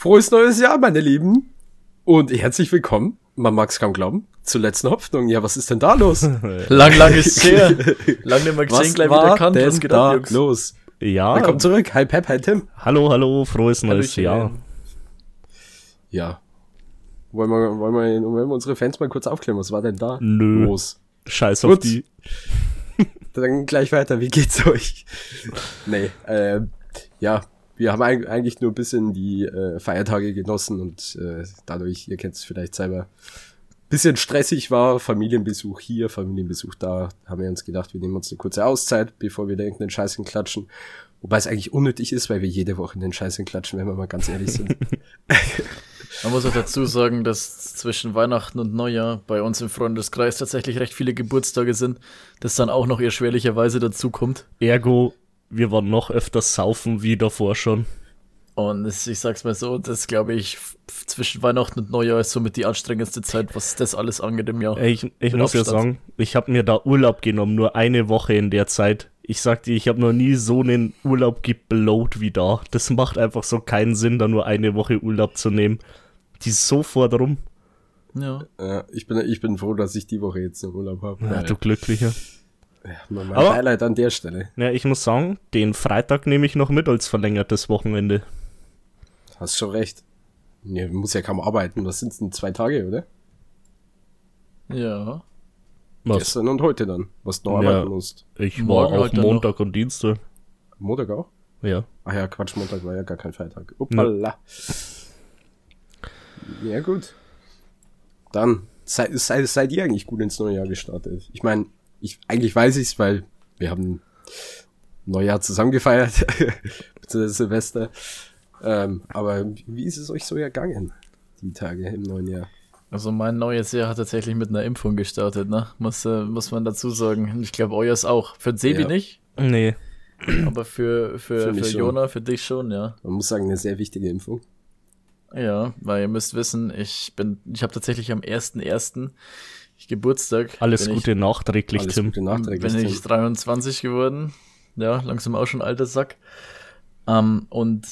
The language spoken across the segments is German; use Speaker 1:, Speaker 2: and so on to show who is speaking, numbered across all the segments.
Speaker 1: Frohes neues Jahr, meine Lieben. Und herzlich willkommen, man mag es kaum glauben, zur letzten Hoffnung. Ja, was ist denn da los?
Speaker 2: lang, lang ist her. Lang nicht mehr gesehen,
Speaker 1: was
Speaker 2: gleich
Speaker 1: war
Speaker 2: wieder kannt.
Speaker 1: denn
Speaker 2: Was geht
Speaker 1: da
Speaker 2: ab, Jungs?
Speaker 1: los?
Speaker 3: Ja,
Speaker 1: Willkommen zurück. Hi Pep, hi Tim.
Speaker 3: hallo, hallo, frohes neues
Speaker 2: Hallöchen.
Speaker 3: Jahr.
Speaker 1: Ja. Wollen wir, wollen, wir, wollen wir unsere Fans mal kurz aufklären? Was war denn da
Speaker 3: Nö.
Speaker 1: los?
Speaker 3: Scheiß auf
Speaker 1: Gut.
Speaker 3: die.
Speaker 1: Dann gleich weiter. Wie geht's euch? nee, äh, ja, wir haben eig- eigentlich nur ein bisschen die äh, Feiertage genossen und äh, dadurch, ihr kennt es vielleicht selber, bisschen stressig war. Familienbesuch hier, Familienbesuch da. Haben wir uns gedacht, wir nehmen uns eine kurze Auszeit, bevor wir da irgendeinen Scheiß klatschen. Wobei es eigentlich unnötig ist, weil wir jede Woche den Scheiß klatschen, wenn wir mal ganz ehrlich sind.
Speaker 2: Man muss auch dazu sagen, dass zwischen Weihnachten und Neujahr bei uns im Freundeskreis tatsächlich recht viele Geburtstage sind, das dann auch noch erschwerlicherweise dazu kommt.
Speaker 3: Ergo, wir waren noch öfter saufen wie davor schon.
Speaker 2: Und ich sag's mal so, das glaube ich, zwischen Weihnachten und Neujahr ist somit die anstrengendste Zeit, was das alles angeht im Jahr.
Speaker 3: Ich, ich muss ja
Speaker 2: Abstand.
Speaker 3: sagen, ich habe mir da Urlaub genommen, nur eine Woche in der Zeit. Ich sag dir, ich habe noch nie so einen Urlaub geblowt wie da. Das macht einfach so keinen Sinn, da nur eine Woche Urlaub zu nehmen. Die ist sofort rum.
Speaker 2: Ja.
Speaker 1: äh, ich, bin, ich bin froh, dass ich die Woche jetzt einen Urlaub habe.
Speaker 3: Ja, du Glücklicher.
Speaker 1: Mein
Speaker 3: Aber-
Speaker 1: Highlight an der Stelle.
Speaker 3: Ja, ich muss sagen, den Freitag nehme ich noch mit als verlängertes Wochenende.
Speaker 1: Hast schon recht. Nee, muss ja kaum arbeiten. Was sind's denn? Zwei Tage, oder?
Speaker 2: Ja.
Speaker 3: Was?
Speaker 1: Gestern und heute dann, was du noch
Speaker 3: Ja.
Speaker 1: arbeiten musst.
Speaker 3: Ich war
Speaker 2: Morgen
Speaker 3: auch Montag und Dienstag.
Speaker 1: Montag auch?
Speaker 3: Ja.
Speaker 1: Ach ja, Quatsch, Montag war ja gar kein Feiertag. Uppala. Ja, gut. Dann, sei, sei, seid ihr eigentlich gut ins neue Jahr gestartet? Ich meine, ich, eigentlich weiß ich's, weil wir haben Neujahr zusammen gefeiert, beziehungsweise Silvester. Ähm, aber wie ist es euch so ergangen, die Tage im neuen Jahr?
Speaker 2: Also mein neues Jahr hat tatsächlich mit einer Impfung gestartet, ne? Muss, äh, muss man dazu sagen. Und Ich glaube, euers auch. Für Sebi
Speaker 1: Ja.
Speaker 2: nicht,
Speaker 3: Nee.
Speaker 2: aber für, für,
Speaker 1: Für
Speaker 2: für. Jona, für dich schon, ja.
Speaker 1: Man muss sagen, eine sehr wichtige Impfung.
Speaker 2: Ja, weil ihr müsst wissen, ich bin, ich habe tatsächlich am 1.1. ich Geburtstag.
Speaker 3: Alles
Speaker 2: bin
Speaker 3: Gute nachträglich,
Speaker 1: Alles
Speaker 3: Tim.
Speaker 1: Gute
Speaker 2: Ich,
Speaker 1: nachträglich.
Speaker 2: bin ich 23 geworden. Ja, langsam auch schon alter Sack. Ähm, und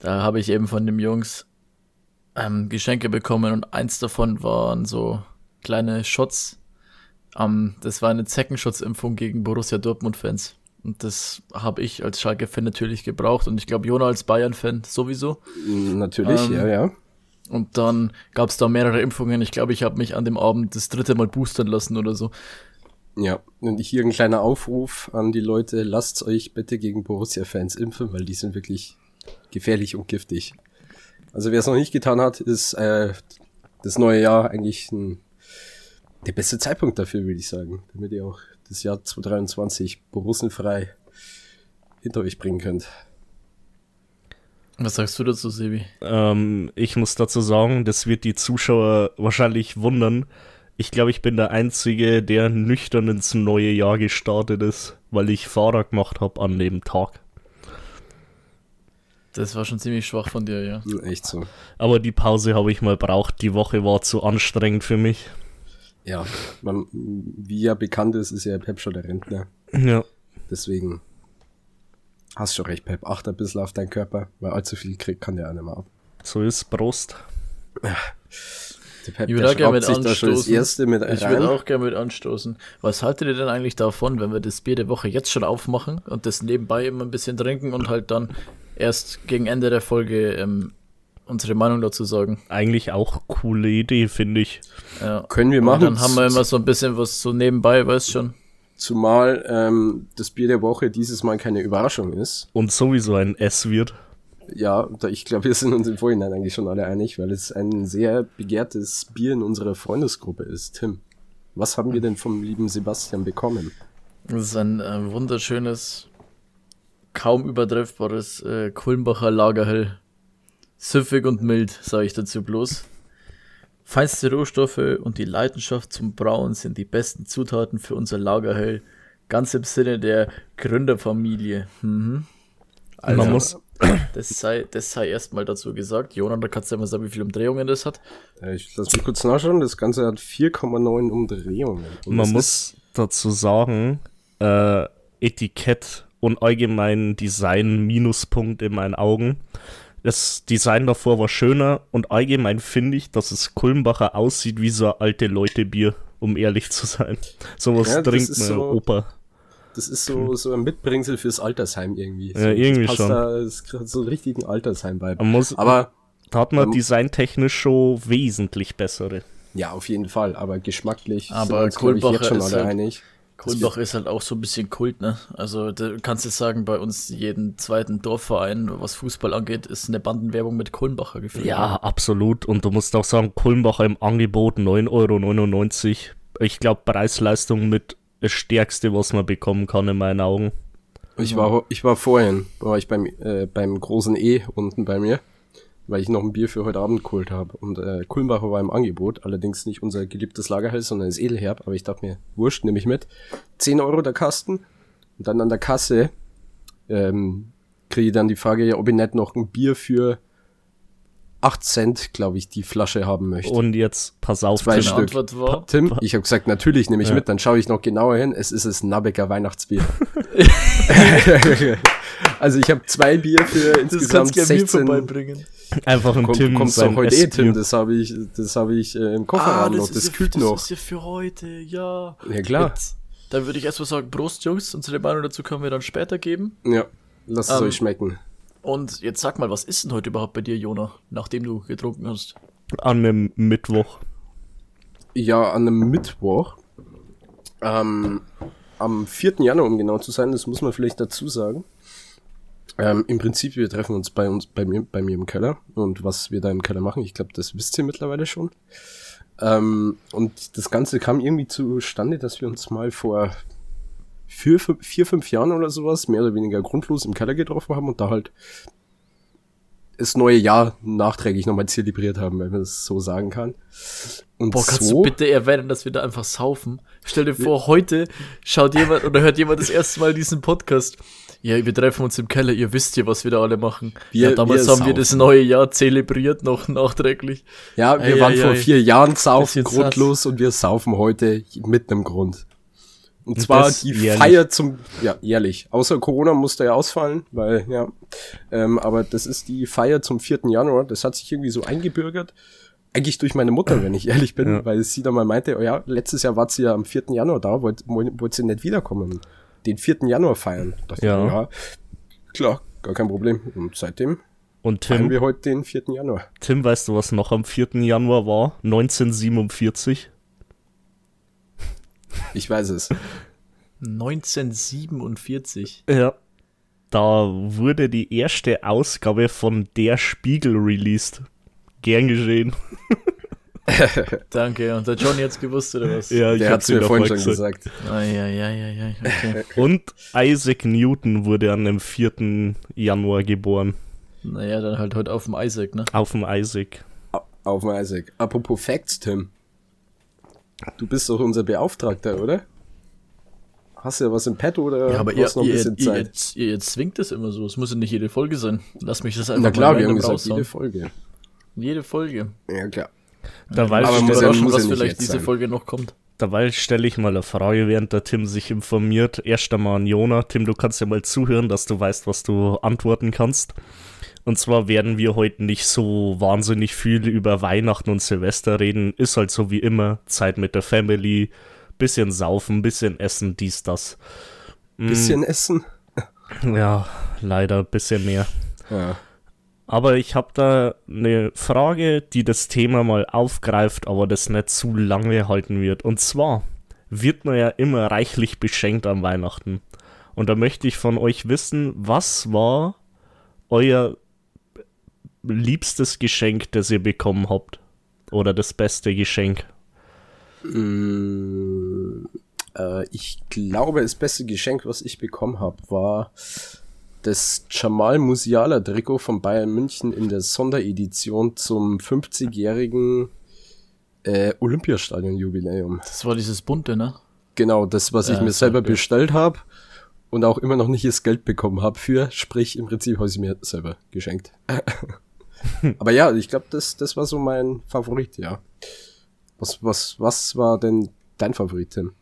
Speaker 2: da habe ich eben von den Jungs ähm, Geschenke bekommen und eins davon waren so kleine Shots. Ähm, das war eine Zeckenschutzimpfung gegen Borussia Dortmund-Fans. Und das habe ich als Schalke-Fan natürlich gebraucht und ich glaube, Jona als Bayern-Fan sowieso.
Speaker 1: Natürlich,
Speaker 2: Ähm,
Speaker 1: ja, ja.
Speaker 2: Und dann gab es da mehrere Impfungen. Ich glaube, ich habe mich an dem Abend das dritte Mal boostern lassen oder so.
Speaker 1: Ja, und hier ein kleiner Aufruf an die Leute, lasst euch bitte gegen Borussia-Fans impfen, weil die sind wirklich gefährlich und giftig. Also wer es noch nicht getan hat, ist äh, das neue Jahr eigentlich ein, der beste Zeitpunkt dafür, würde ich sagen, damit ihr auch das Jahr 2023 borussenfrei hinter euch bringen könnt.
Speaker 2: Was sagst du dazu, Sebi?
Speaker 3: Ähm, ich muss dazu sagen, das wird die Zuschauer wahrscheinlich wundern. Ich glaube, ich bin der Einzige, der nüchtern ins neue Jahr gestartet ist, weil ich Fahrer gemacht habe an dem Tag.
Speaker 2: Das war schon ziemlich schwach von dir, ja.
Speaker 1: Echt so.
Speaker 3: Aber die Pause habe ich mal braucht. Die Woche war zu anstrengend für mich.
Speaker 1: Ja, man, wie ja bekannt ist, ist ja Pep schon der Rentner.
Speaker 3: Ja.
Speaker 1: Deswegen hast schon recht, Pep. Achte ein bisschen auf deinen Körper, weil allzu viel kriegt kann der auch nicht mehr ab.
Speaker 3: So ist Prost.
Speaker 1: Der Pep,
Speaker 2: Ich würde auch gerne mit anstoßen.
Speaker 1: erste mit
Speaker 2: Ich würde auch gerne mit anstoßen. Was haltet ihr denn eigentlich davon, wenn wir das Bier der Woche jetzt schon aufmachen und das nebenbei immer ein bisschen trinken und halt dann erst gegen Ende der Folge ähm, unsere Meinung dazu sagen?
Speaker 3: Eigentlich auch coole Idee, finde ich.
Speaker 2: Ja.
Speaker 1: Können wir
Speaker 2: Und
Speaker 1: machen.
Speaker 2: dann haben wir immer so ein bisschen was so nebenbei, weißt schon.
Speaker 1: Zumal ähm, das Bier der Woche dieses Mal keine Überraschung ist.
Speaker 3: Und sowieso ein S wird.
Speaker 1: Ja, da, ich glaube, wir sind uns im Vorhinein eigentlich schon alle einig, weil es ein sehr begehrtes Bier in unserer Freundesgruppe ist. Tim, was haben wir denn vom lieben Sebastian bekommen?
Speaker 2: Das ist ein äh, wunderschönes, kaum übertreffbares äh, Kulmbacher Lagerhell. Süffig und mild, sage ich dazu bloß. Feinste Rohstoffe und die Leidenschaft zum Brauen sind die besten Zutaten für unser Lagerhell. Ganz im Sinne der Gründerfamilie. Mhm. Also,
Speaker 3: Man muss,
Speaker 2: das sei, das sei erstmal dazu gesagt. Jonas, da kannst du ja mal sagen, wie viele Umdrehungen das hat.
Speaker 1: Ich lass mich kurz nachschauen. Das Ganze hat 4,9 Umdrehungen. Und
Speaker 3: man muss dazu sagen, äh, Etikett und allgemein Design Minuspunkt in meinen Augen. Das Design davor war schöner und allgemein finde ich, dass es Kulmbacher aussieht wie so ein alte Leute-Bier, um ehrlich zu sein. Sowas
Speaker 1: Ja, das
Speaker 3: trinkt mein
Speaker 1: so-
Speaker 3: Opa.
Speaker 1: Das ist so, so ein Mitbringsel fürs Altersheim irgendwie. So,
Speaker 3: Ja, irgendwie
Speaker 1: das passt
Speaker 3: schon.
Speaker 1: Da, das kriegt so einen richtigen Altersheim-Vibe.
Speaker 3: Man muss,
Speaker 1: Aber,
Speaker 3: da hat man
Speaker 1: ähm,
Speaker 3: designtechnisch schon wesentlich bessere.
Speaker 1: ja, auf jeden Fall. Aber geschmacklich
Speaker 2: Aber
Speaker 1: sind wir uns, ich, jetzt schon alle
Speaker 2: halt-
Speaker 1: einig.
Speaker 2: Kulmbach ist halt auch so ein bisschen Kult, ne? Also du kannst jetzt sagen, bei uns jeden zweiten Dorfverein, was Fußball angeht, ist eine Bandenwerbung mit Kulmbacher gefühlt.
Speaker 3: Ja, absolut. Und du musst auch sagen, Kulmbacher im Angebot 9,99 Euro. Ich glaube, Preis-Leistung mit das Stärkste, was man bekommen kann, in meinen Augen.
Speaker 1: Ich war, ich war vorhin, war ich beim, äh, beim großen E unten bei mir, weil ich noch ein Bier für heute Abend geholt habe. Und äh, Kulmbacher war im Angebot, allerdings nicht unser geliebtes Lagerhals, sondern das Edelherb. Aber ich dachte mir, wurscht, nehme ich mit. 10 Euro der Kasten. Und dann an der Kasse ähm, kriege ich dann die Frage, ob ich nicht noch ein Bier für 8 Cent, glaube ich, die Flasche haben möchte.
Speaker 3: Und jetzt, pass auf,
Speaker 1: Zwei Stück.
Speaker 2: Antwort war,
Speaker 1: Tim, ich habe gesagt, natürlich nehme ich
Speaker 3: Ja.
Speaker 1: mit, dann schaue ich noch genauer hin. Es ist das Nabbecker Weihnachtsbier. also ich habe zwei Bier für
Speaker 2: das
Speaker 1: insgesamt
Speaker 2: du mir
Speaker 1: 16.
Speaker 2: vorbeibringen.
Speaker 3: einfach ein
Speaker 1: Komm,
Speaker 3: Tim
Speaker 1: du kommst
Speaker 3: sein
Speaker 1: doch heute eh. Tim. Das habe ich, das habe ich äh, im Kofferraum noch. Das
Speaker 2: ja,
Speaker 1: kühlt
Speaker 2: das
Speaker 1: noch.
Speaker 2: ist ja für heute, ja.
Speaker 1: Ja klar.
Speaker 2: Jetzt, dann würde ich erstmal sagen, Prost, Jungs. Unsere Meinung dazu können wir dann später geben.
Speaker 1: Ja, lasst es
Speaker 2: Ähm,
Speaker 1: euch schmecken.
Speaker 2: Und jetzt sag mal, was ist denn heute überhaupt bei dir, Jona, nachdem du getrunken hast?
Speaker 3: An einem Mittwoch.
Speaker 1: Ja, an einem Mittwoch. Ähm, am 4. Januar, um genau zu sein, das muss man vielleicht dazu sagen. Ähm, Im Prinzip, wir treffen uns bei uns, bei mir, bei mir im Keller. Und was wir da im Keller machen, ich glaube, das wisst ihr mittlerweile schon. Ähm, und das Ganze kam irgendwie zustande, dass wir uns mal vor vier, fünf, vier, fünf Jahren oder sowas mehr oder weniger grundlos im Keller getroffen haben und da halt das neue Jahr nachträglich nochmal zelebriert haben, wenn man das so sagen kann. Und
Speaker 2: Boah, kannst
Speaker 1: so,
Speaker 2: du bitte erwähnen, dass wir da einfach saufen? Stell dir vor, heute schaut jemand oder hört jemand das erste Mal diesen Podcast. Ja, wir treffen uns im Keller, ihr wisst ja, was wir da alle machen.
Speaker 1: Wir-
Speaker 2: ja, damals
Speaker 1: wir
Speaker 2: haben wir das neue Jahr zelebriert, noch nachträglich.
Speaker 1: Ja, wir
Speaker 2: Ei,
Speaker 1: waren
Speaker 2: ei,
Speaker 1: vor
Speaker 2: ei.
Speaker 1: vier Jahren saufen grundlos und wir saufen heute mit einem Grund. Und zwar
Speaker 3: das
Speaker 1: die
Speaker 3: jährlich.
Speaker 1: Feier zum, ja, jährlich. Außer Corona musste ja ausfallen, weil, ja. Ähm, aber das ist die Feier zum 4. Januar. Das hat sich irgendwie so eingebürgert. Eigentlich durch meine Mutter, wenn ich ehrlich bin,
Speaker 3: Ja.
Speaker 1: weil sie dann mal meinte, oh ja, letztes Jahr war sie ja am 4. Januar da, wollte wollt, sie nicht wiederkommen. Den 4. Januar feiern. Da dachte
Speaker 3: Ja.
Speaker 1: ja, klar, gar kein Problem. Und seitdem
Speaker 3: Und
Speaker 1: feiern
Speaker 3: Tim,
Speaker 1: wir heute den 4. Januar.
Speaker 3: Tim, weißt du, was noch am 4. Januar war? 1947.
Speaker 1: Ich weiß es.
Speaker 2: 1947.
Speaker 3: Ja. Da wurde die erste Ausgabe von Der Spiegel released. Gern geschehen.
Speaker 2: Danke. Und der Johnny hat's gewusst, oder was?
Speaker 3: Ja,
Speaker 1: Der hat's mir vorhin schon gesagt.
Speaker 2: Eieieiei, okay.
Speaker 3: Und Isaac Newton wurde an dem 4. Januar geboren.
Speaker 2: Naja, dann halt heute auf dem Isaac, ne?
Speaker 3: Auf dem Isaac.
Speaker 1: Auf dem Isaac. Apropos Facts, Tim. Du bist doch unser Beauftragter, oder? Hast du ja was im Petto oder
Speaker 2: Ja, aber ihr,
Speaker 1: noch ein
Speaker 2: ihr,
Speaker 1: bisschen
Speaker 2: ihr,
Speaker 1: Zeit?
Speaker 2: ihr, ihr zwingt es immer so. Es muss ja nicht jede Folge sein. Lass mich das einfach
Speaker 1: Na klar,
Speaker 2: mal
Speaker 1: wir haben gesagt, jede. Folge.
Speaker 2: Jede Folge.
Speaker 1: Ja, klar.
Speaker 3: Dabei,
Speaker 1: Aber muss ja- muss ja
Speaker 2: was vielleicht diese
Speaker 1: sein.
Speaker 2: Folge noch kommt.
Speaker 3: dabei stelle ich mal eine Frage, während der Tim sich informiert. Erst einmal an Jona. Tim, du kannst ja mal zuhören, dass du weißt, was du antworten kannst. Und zwar werden wir heute nicht so wahnsinnig viel über Weihnachten und Silvester reden. Ist halt so wie immer Zeit mit der Family. Bisschen saufen, bisschen essen, dies, das. Mm,
Speaker 1: Bisschen essen.
Speaker 3: Ja, leider ein bisschen mehr.
Speaker 1: Ja.
Speaker 3: Aber ich habe da eine Frage, die das Thema mal aufgreift, aber das nicht zu lange halten wird. Und zwar wird man ja immer reichlich beschenkt an Weihnachten. Und da möchte ich von euch wissen, was war euer liebstes Geschenk, das ihr bekommen habt? Oder das beste Geschenk?
Speaker 1: Mm, äh, ich glaube, das beste Geschenk, was ich bekommen habe, war das Jamal Musiala Trikot von Bayern München in der Sonderedition zum 50-jährigen äh, Olympiastadion-Jubiläum.
Speaker 2: Das war dieses bunte, ne?
Speaker 1: Genau, das, was ich mir selber
Speaker 2: mir.
Speaker 1: bestellt habe und auch immer noch nicht das Geld bekommen habe für, sprich im Prinzip habe ich mir selber geschenkt. Aber ja, ich glaube, das, das war so mein Favorit, ja. Was, was, was war denn dein Favorit, Tim?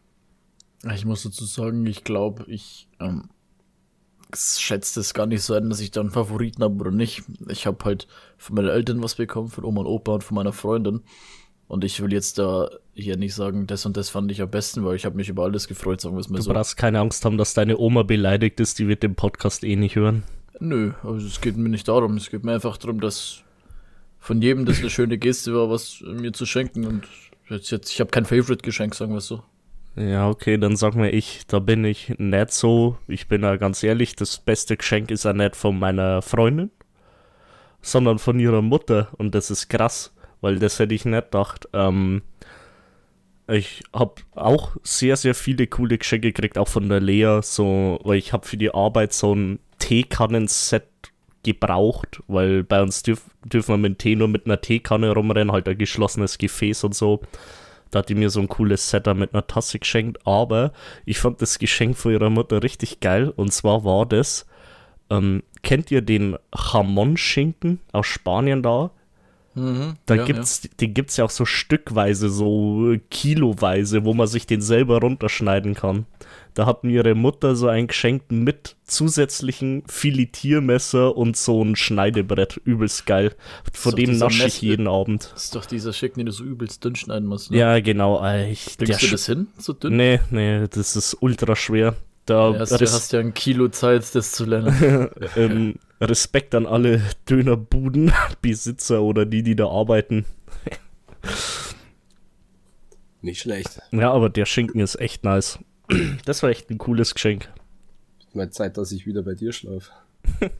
Speaker 2: Ich muss dazu sagen, ich glaube, ich ähm, schätze es gar nicht so ein, dass ich da einen Favoriten habe oder nicht. Ich habe halt von meinen Eltern was bekommen, von Oma und Opa und von meiner Freundin. Und ich will jetzt da hier nicht sagen, das und das fand ich am besten, weil ich habe mich über alles gefreut, sagen wir es mal
Speaker 3: Du
Speaker 2: so.
Speaker 3: brauchst keine Angst haben, dass deine Oma beleidigt ist, die wird den Podcast eh nicht hören.
Speaker 2: Nö, also es geht mir nicht darum. Es geht mir einfach darum, dass von jedem das eine schöne Geste war, was mir zu schenken. Und jetzt, jetzt ich habe kein Favorite-Geschenk, sagen wir es so.
Speaker 3: Ja, okay, dann sag mir ich, da bin ich nicht so. Ich bin ja ganz ehrlich, das beste Geschenk ist ja nicht von meiner Freundin, sondern von ihrer Mutter. Und das ist krass, weil das hätte ich nicht gedacht. Ähm, ich habe auch sehr, sehr viele coole Geschenke gekriegt, auch von der Lea, so, weil ich habe für die Arbeit so ein Teekannen-Set gebraucht, weil bei uns dürf, dürfen wir mit Tee nur mit einer Teekanne rumrennen, halt ein geschlossenes Gefäß und so. Da hat die mir so ein cooles Setup mit einer Tasse geschenkt, aber ich fand das Geschenk von ihrer Mutter richtig geil und zwar war das, ähm, kennt ihr den Jamon-Schinken aus Spanien da?
Speaker 2: Mhm,
Speaker 3: Da
Speaker 2: ja,
Speaker 3: gibt's, den gibt's ja auch so stückweise, so kiloweise, wo man sich den selber runterschneiden kann. Da hat mir ihre Mutter so ein Geschenk mit zusätzlichen Filetiermesser und so ein Schneidebrett. Übelst geil.
Speaker 2: Doch
Speaker 3: dem nasche ich jeden Abend.
Speaker 2: Das ist doch dieser Schick, den du so übelst dünn schneiden musst. Ne?
Speaker 3: Ja, genau. Ich, der
Speaker 2: Kriegst du das hin, so dünn?
Speaker 3: Nee, nee, das ist ultra schwer. Da
Speaker 2: Ja, hast, du hast ja ein Kilo Zeit, das zu lernen.
Speaker 3: ähm, Respekt an alle Dönerbudenbesitzer oder die, die da arbeiten.
Speaker 1: Nicht schlecht.
Speaker 3: Ja, aber der Schinken ist echt nice. Das war echt ein cooles Geschenk.
Speaker 1: Mal Zeit, dass ich wieder bei dir schlafe.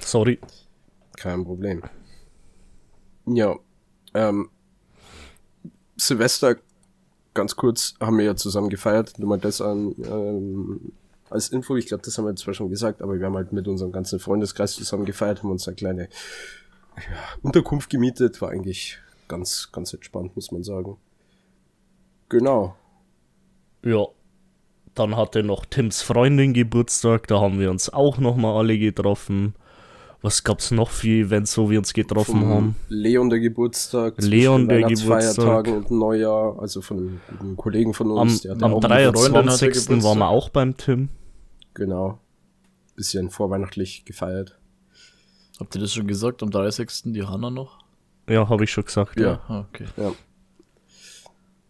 Speaker 3: Sorry.
Speaker 1: Kein Problem. Ja, ähm, Silvester, ganz kurz, haben wir ja zusammen gefeiert. Nur mal das an, ähm, als Info. Ich glaube, das haben wir zwar schon gesagt, aber wir haben halt mit unserem ganzen Freundeskreis zusammen gefeiert, haben uns eine kleine ja, Unterkunft gemietet. War eigentlich ganz, ganz entspannt, muss man sagen. Genau.
Speaker 3: Ja. Dann hatte noch Tims Freundin Geburtstag, da haben wir uns auch nochmal alle getroffen. Was gab's noch für Events, wo wir uns getroffen
Speaker 1: Vom
Speaker 3: haben?
Speaker 1: Leon der Geburtstag.
Speaker 3: Leon der Geburtstag.
Speaker 1: und Neujahr, also von einem guten Kollegen von
Speaker 3: Am,
Speaker 1: uns. der hat
Speaker 3: am
Speaker 2: hatte
Speaker 3: 23. waren wir auch beim Tim.
Speaker 1: Genau. Bisschen vorweihnachtlich gefeiert.
Speaker 2: Habt ihr das schon gesagt? Am 30. die Hanna noch?
Speaker 3: Ja, habe ich schon gesagt.
Speaker 1: Ja.
Speaker 2: Ah, okay.
Speaker 1: Ja.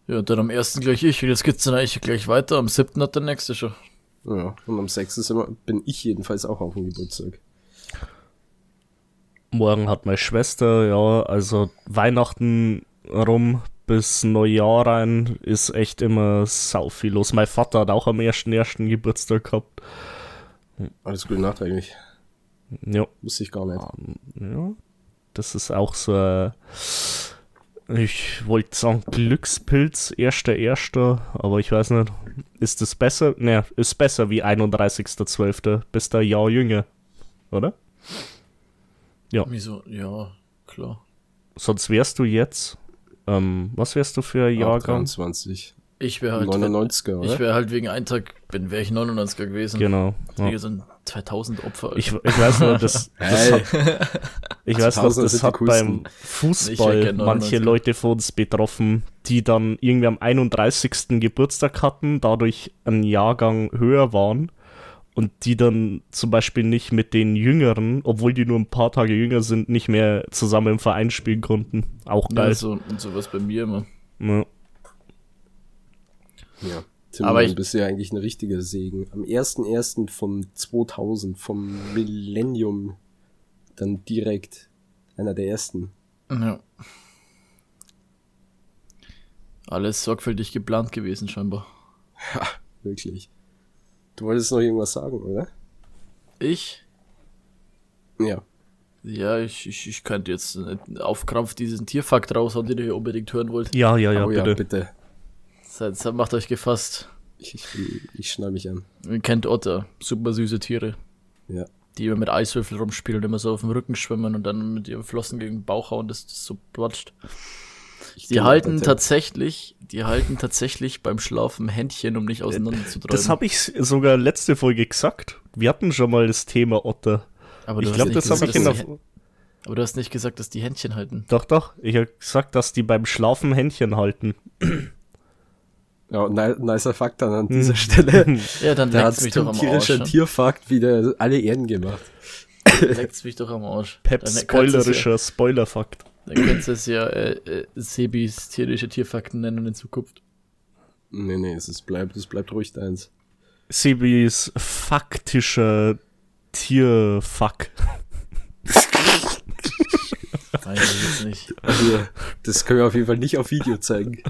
Speaker 2: Ja, dann am 1. gleich ich. Und jetzt geht's dann eigentlich gleich weiter. Am 7. hat der nächste schon.
Speaker 1: Ja, und am 6. Sind wir, bin ich jedenfalls auch auf dem Geburtstag.
Speaker 3: Morgen hat meine Schwester, ja, also Weihnachten rum bis Neujahr rein ist echt immer sau viel los. Mein Vater hat auch am 1.1. Geburtstag gehabt.
Speaker 1: Alles Gute nachträglich.
Speaker 3: Ja.
Speaker 1: Wusste ich gar nicht.
Speaker 3: Ja, das ist auch so ein, ich wollte sagen Glückspilz, erster, erster, aber ich weiß nicht, ist das besser? Ne, ist besser wie 31.12., bist ein Jahr jünger, oder? Ja.
Speaker 2: Wieso? Ja, klar.
Speaker 3: Sonst wärst du jetzt, ähm, was wärst du für ein Jahrgang?
Speaker 1: 23.
Speaker 2: Ich wäre halt.
Speaker 1: 99er,
Speaker 2: Ich wäre halt wegen einem Tag, bin, wäre ich 99er gewesen.
Speaker 3: Genau. Ja.
Speaker 2: Wie so ein 2000 Opfer. Alter.
Speaker 3: Ich, ich weiß nur, das, das
Speaker 1: Hey.
Speaker 3: hat, ich weiß noch,
Speaker 1: 2000er
Speaker 3: das hat beim
Speaker 2: Ich
Speaker 3: Fußball manche
Speaker 2: 99er.
Speaker 3: Leute von uns betroffen, die dann irgendwie am 31. Geburtstag hatten, dadurch einen Jahrgang höher waren und die dann zum Beispiel nicht mit den Jüngeren, obwohl die nur ein paar Tage jünger sind, nicht mehr zusammen im Verein spielen konnten. Auch
Speaker 2: ja,
Speaker 3: geil.
Speaker 2: so, und sowas bei mir immer.
Speaker 3: Ja.
Speaker 1: Ja. Tim,
Speaker 2: Aber ich-
Speaker 1: bist du ja eigentlich ein richtiger Segen. Am 1.1. von 2000, vom Millennium, dann direkt einer der ersten.
Speaker 2: Ja. Alles sorgfältig geplant gewesen, scheinbar.
Speaker 1: Wirklich. Du wolltest noch irgendwas sagen, oder?
Speaker 2: Ich?
Speaker 1: Ja.
Speaker 2: Ja, ich, ich, ich könnte jetzt auf Krampf diesen Tierfakt raushauen, den ihr hier unbedingt hören wollt.
Speaker 3: ja, ja, ja,
Speaker 1: oh ja,
Speaker 3: bitte.
Speaker 1: bitte.
Speaker 2: Seid, seid, macht euch gefasst.
Speaker 1: Ich, ich, ich schnall mich an.
Speaker 2: Ihr kennt Otter, super süße Tiere,
Speaker 1: Ja.
Speaker 2: die immer mit Eiswürfel rumspielen und immer so auf dem Rücken schwimmen und dann mit ihren Flossen gegen den Bauch hauen, dass das so platscht.
Speaker 1: Ich
Speaker 2: Die halten tatsächlich, die halten tatsächlich beim Schlafen Händchen, um nicht auseinanderzutreiben.
Speaker 3: Das habe ich sogar letzte Folge gesagt. Wir hatten schon mal das Thema Otter.
Speaker 2: aber du
Speaker 3: Ich
Speaker 2: hast
Speaker 3: glaube,
Speaker 2: nicht
Speaker 3: das habe
Speaker 2: gesagt,
Speaker 3: ich in
Speaker 2: dass
Speaker 3: der.
Speaker 2: Aber du hast nicht gesagt, dass die Händchen halten.
Speaker 3: Doch, doch. Ich habe gesagt, dass die beim Schlafen Händchen halten.
Speaker 1: Ja, ni nicer Fakt dann an dieser Stelle.
Speaker 2: Ja, dann
Speaker 1: Da
Speaker 2: leckt's mich doch
Speaker 1: zum
Speaker 2: am Arsch.
Speaker 1: tierischen
Speaker 2: ne?
Speaker 1: Tierfakt wieder alle Ehren gemacht.
Speaker 2: Leckt's mich doch am Arsch.
Speaker 3: Pep spoilerischer Spoilerfakt.
Speaker 2: Dann könntest du es ja äh, äh, Sebis tierische Tierfakten nennen in Zukunft.
Speaker 1: Nee, nee, es ist, bleibt, es bleibt ruhig deins.
Speaker 3: Sebis faktischer Tierfuck.
Speaker 2: Weiß ich jetzt nicht.
Speaker 1: Also, das können wir auf jeden Fall nicht auf Video zeigen.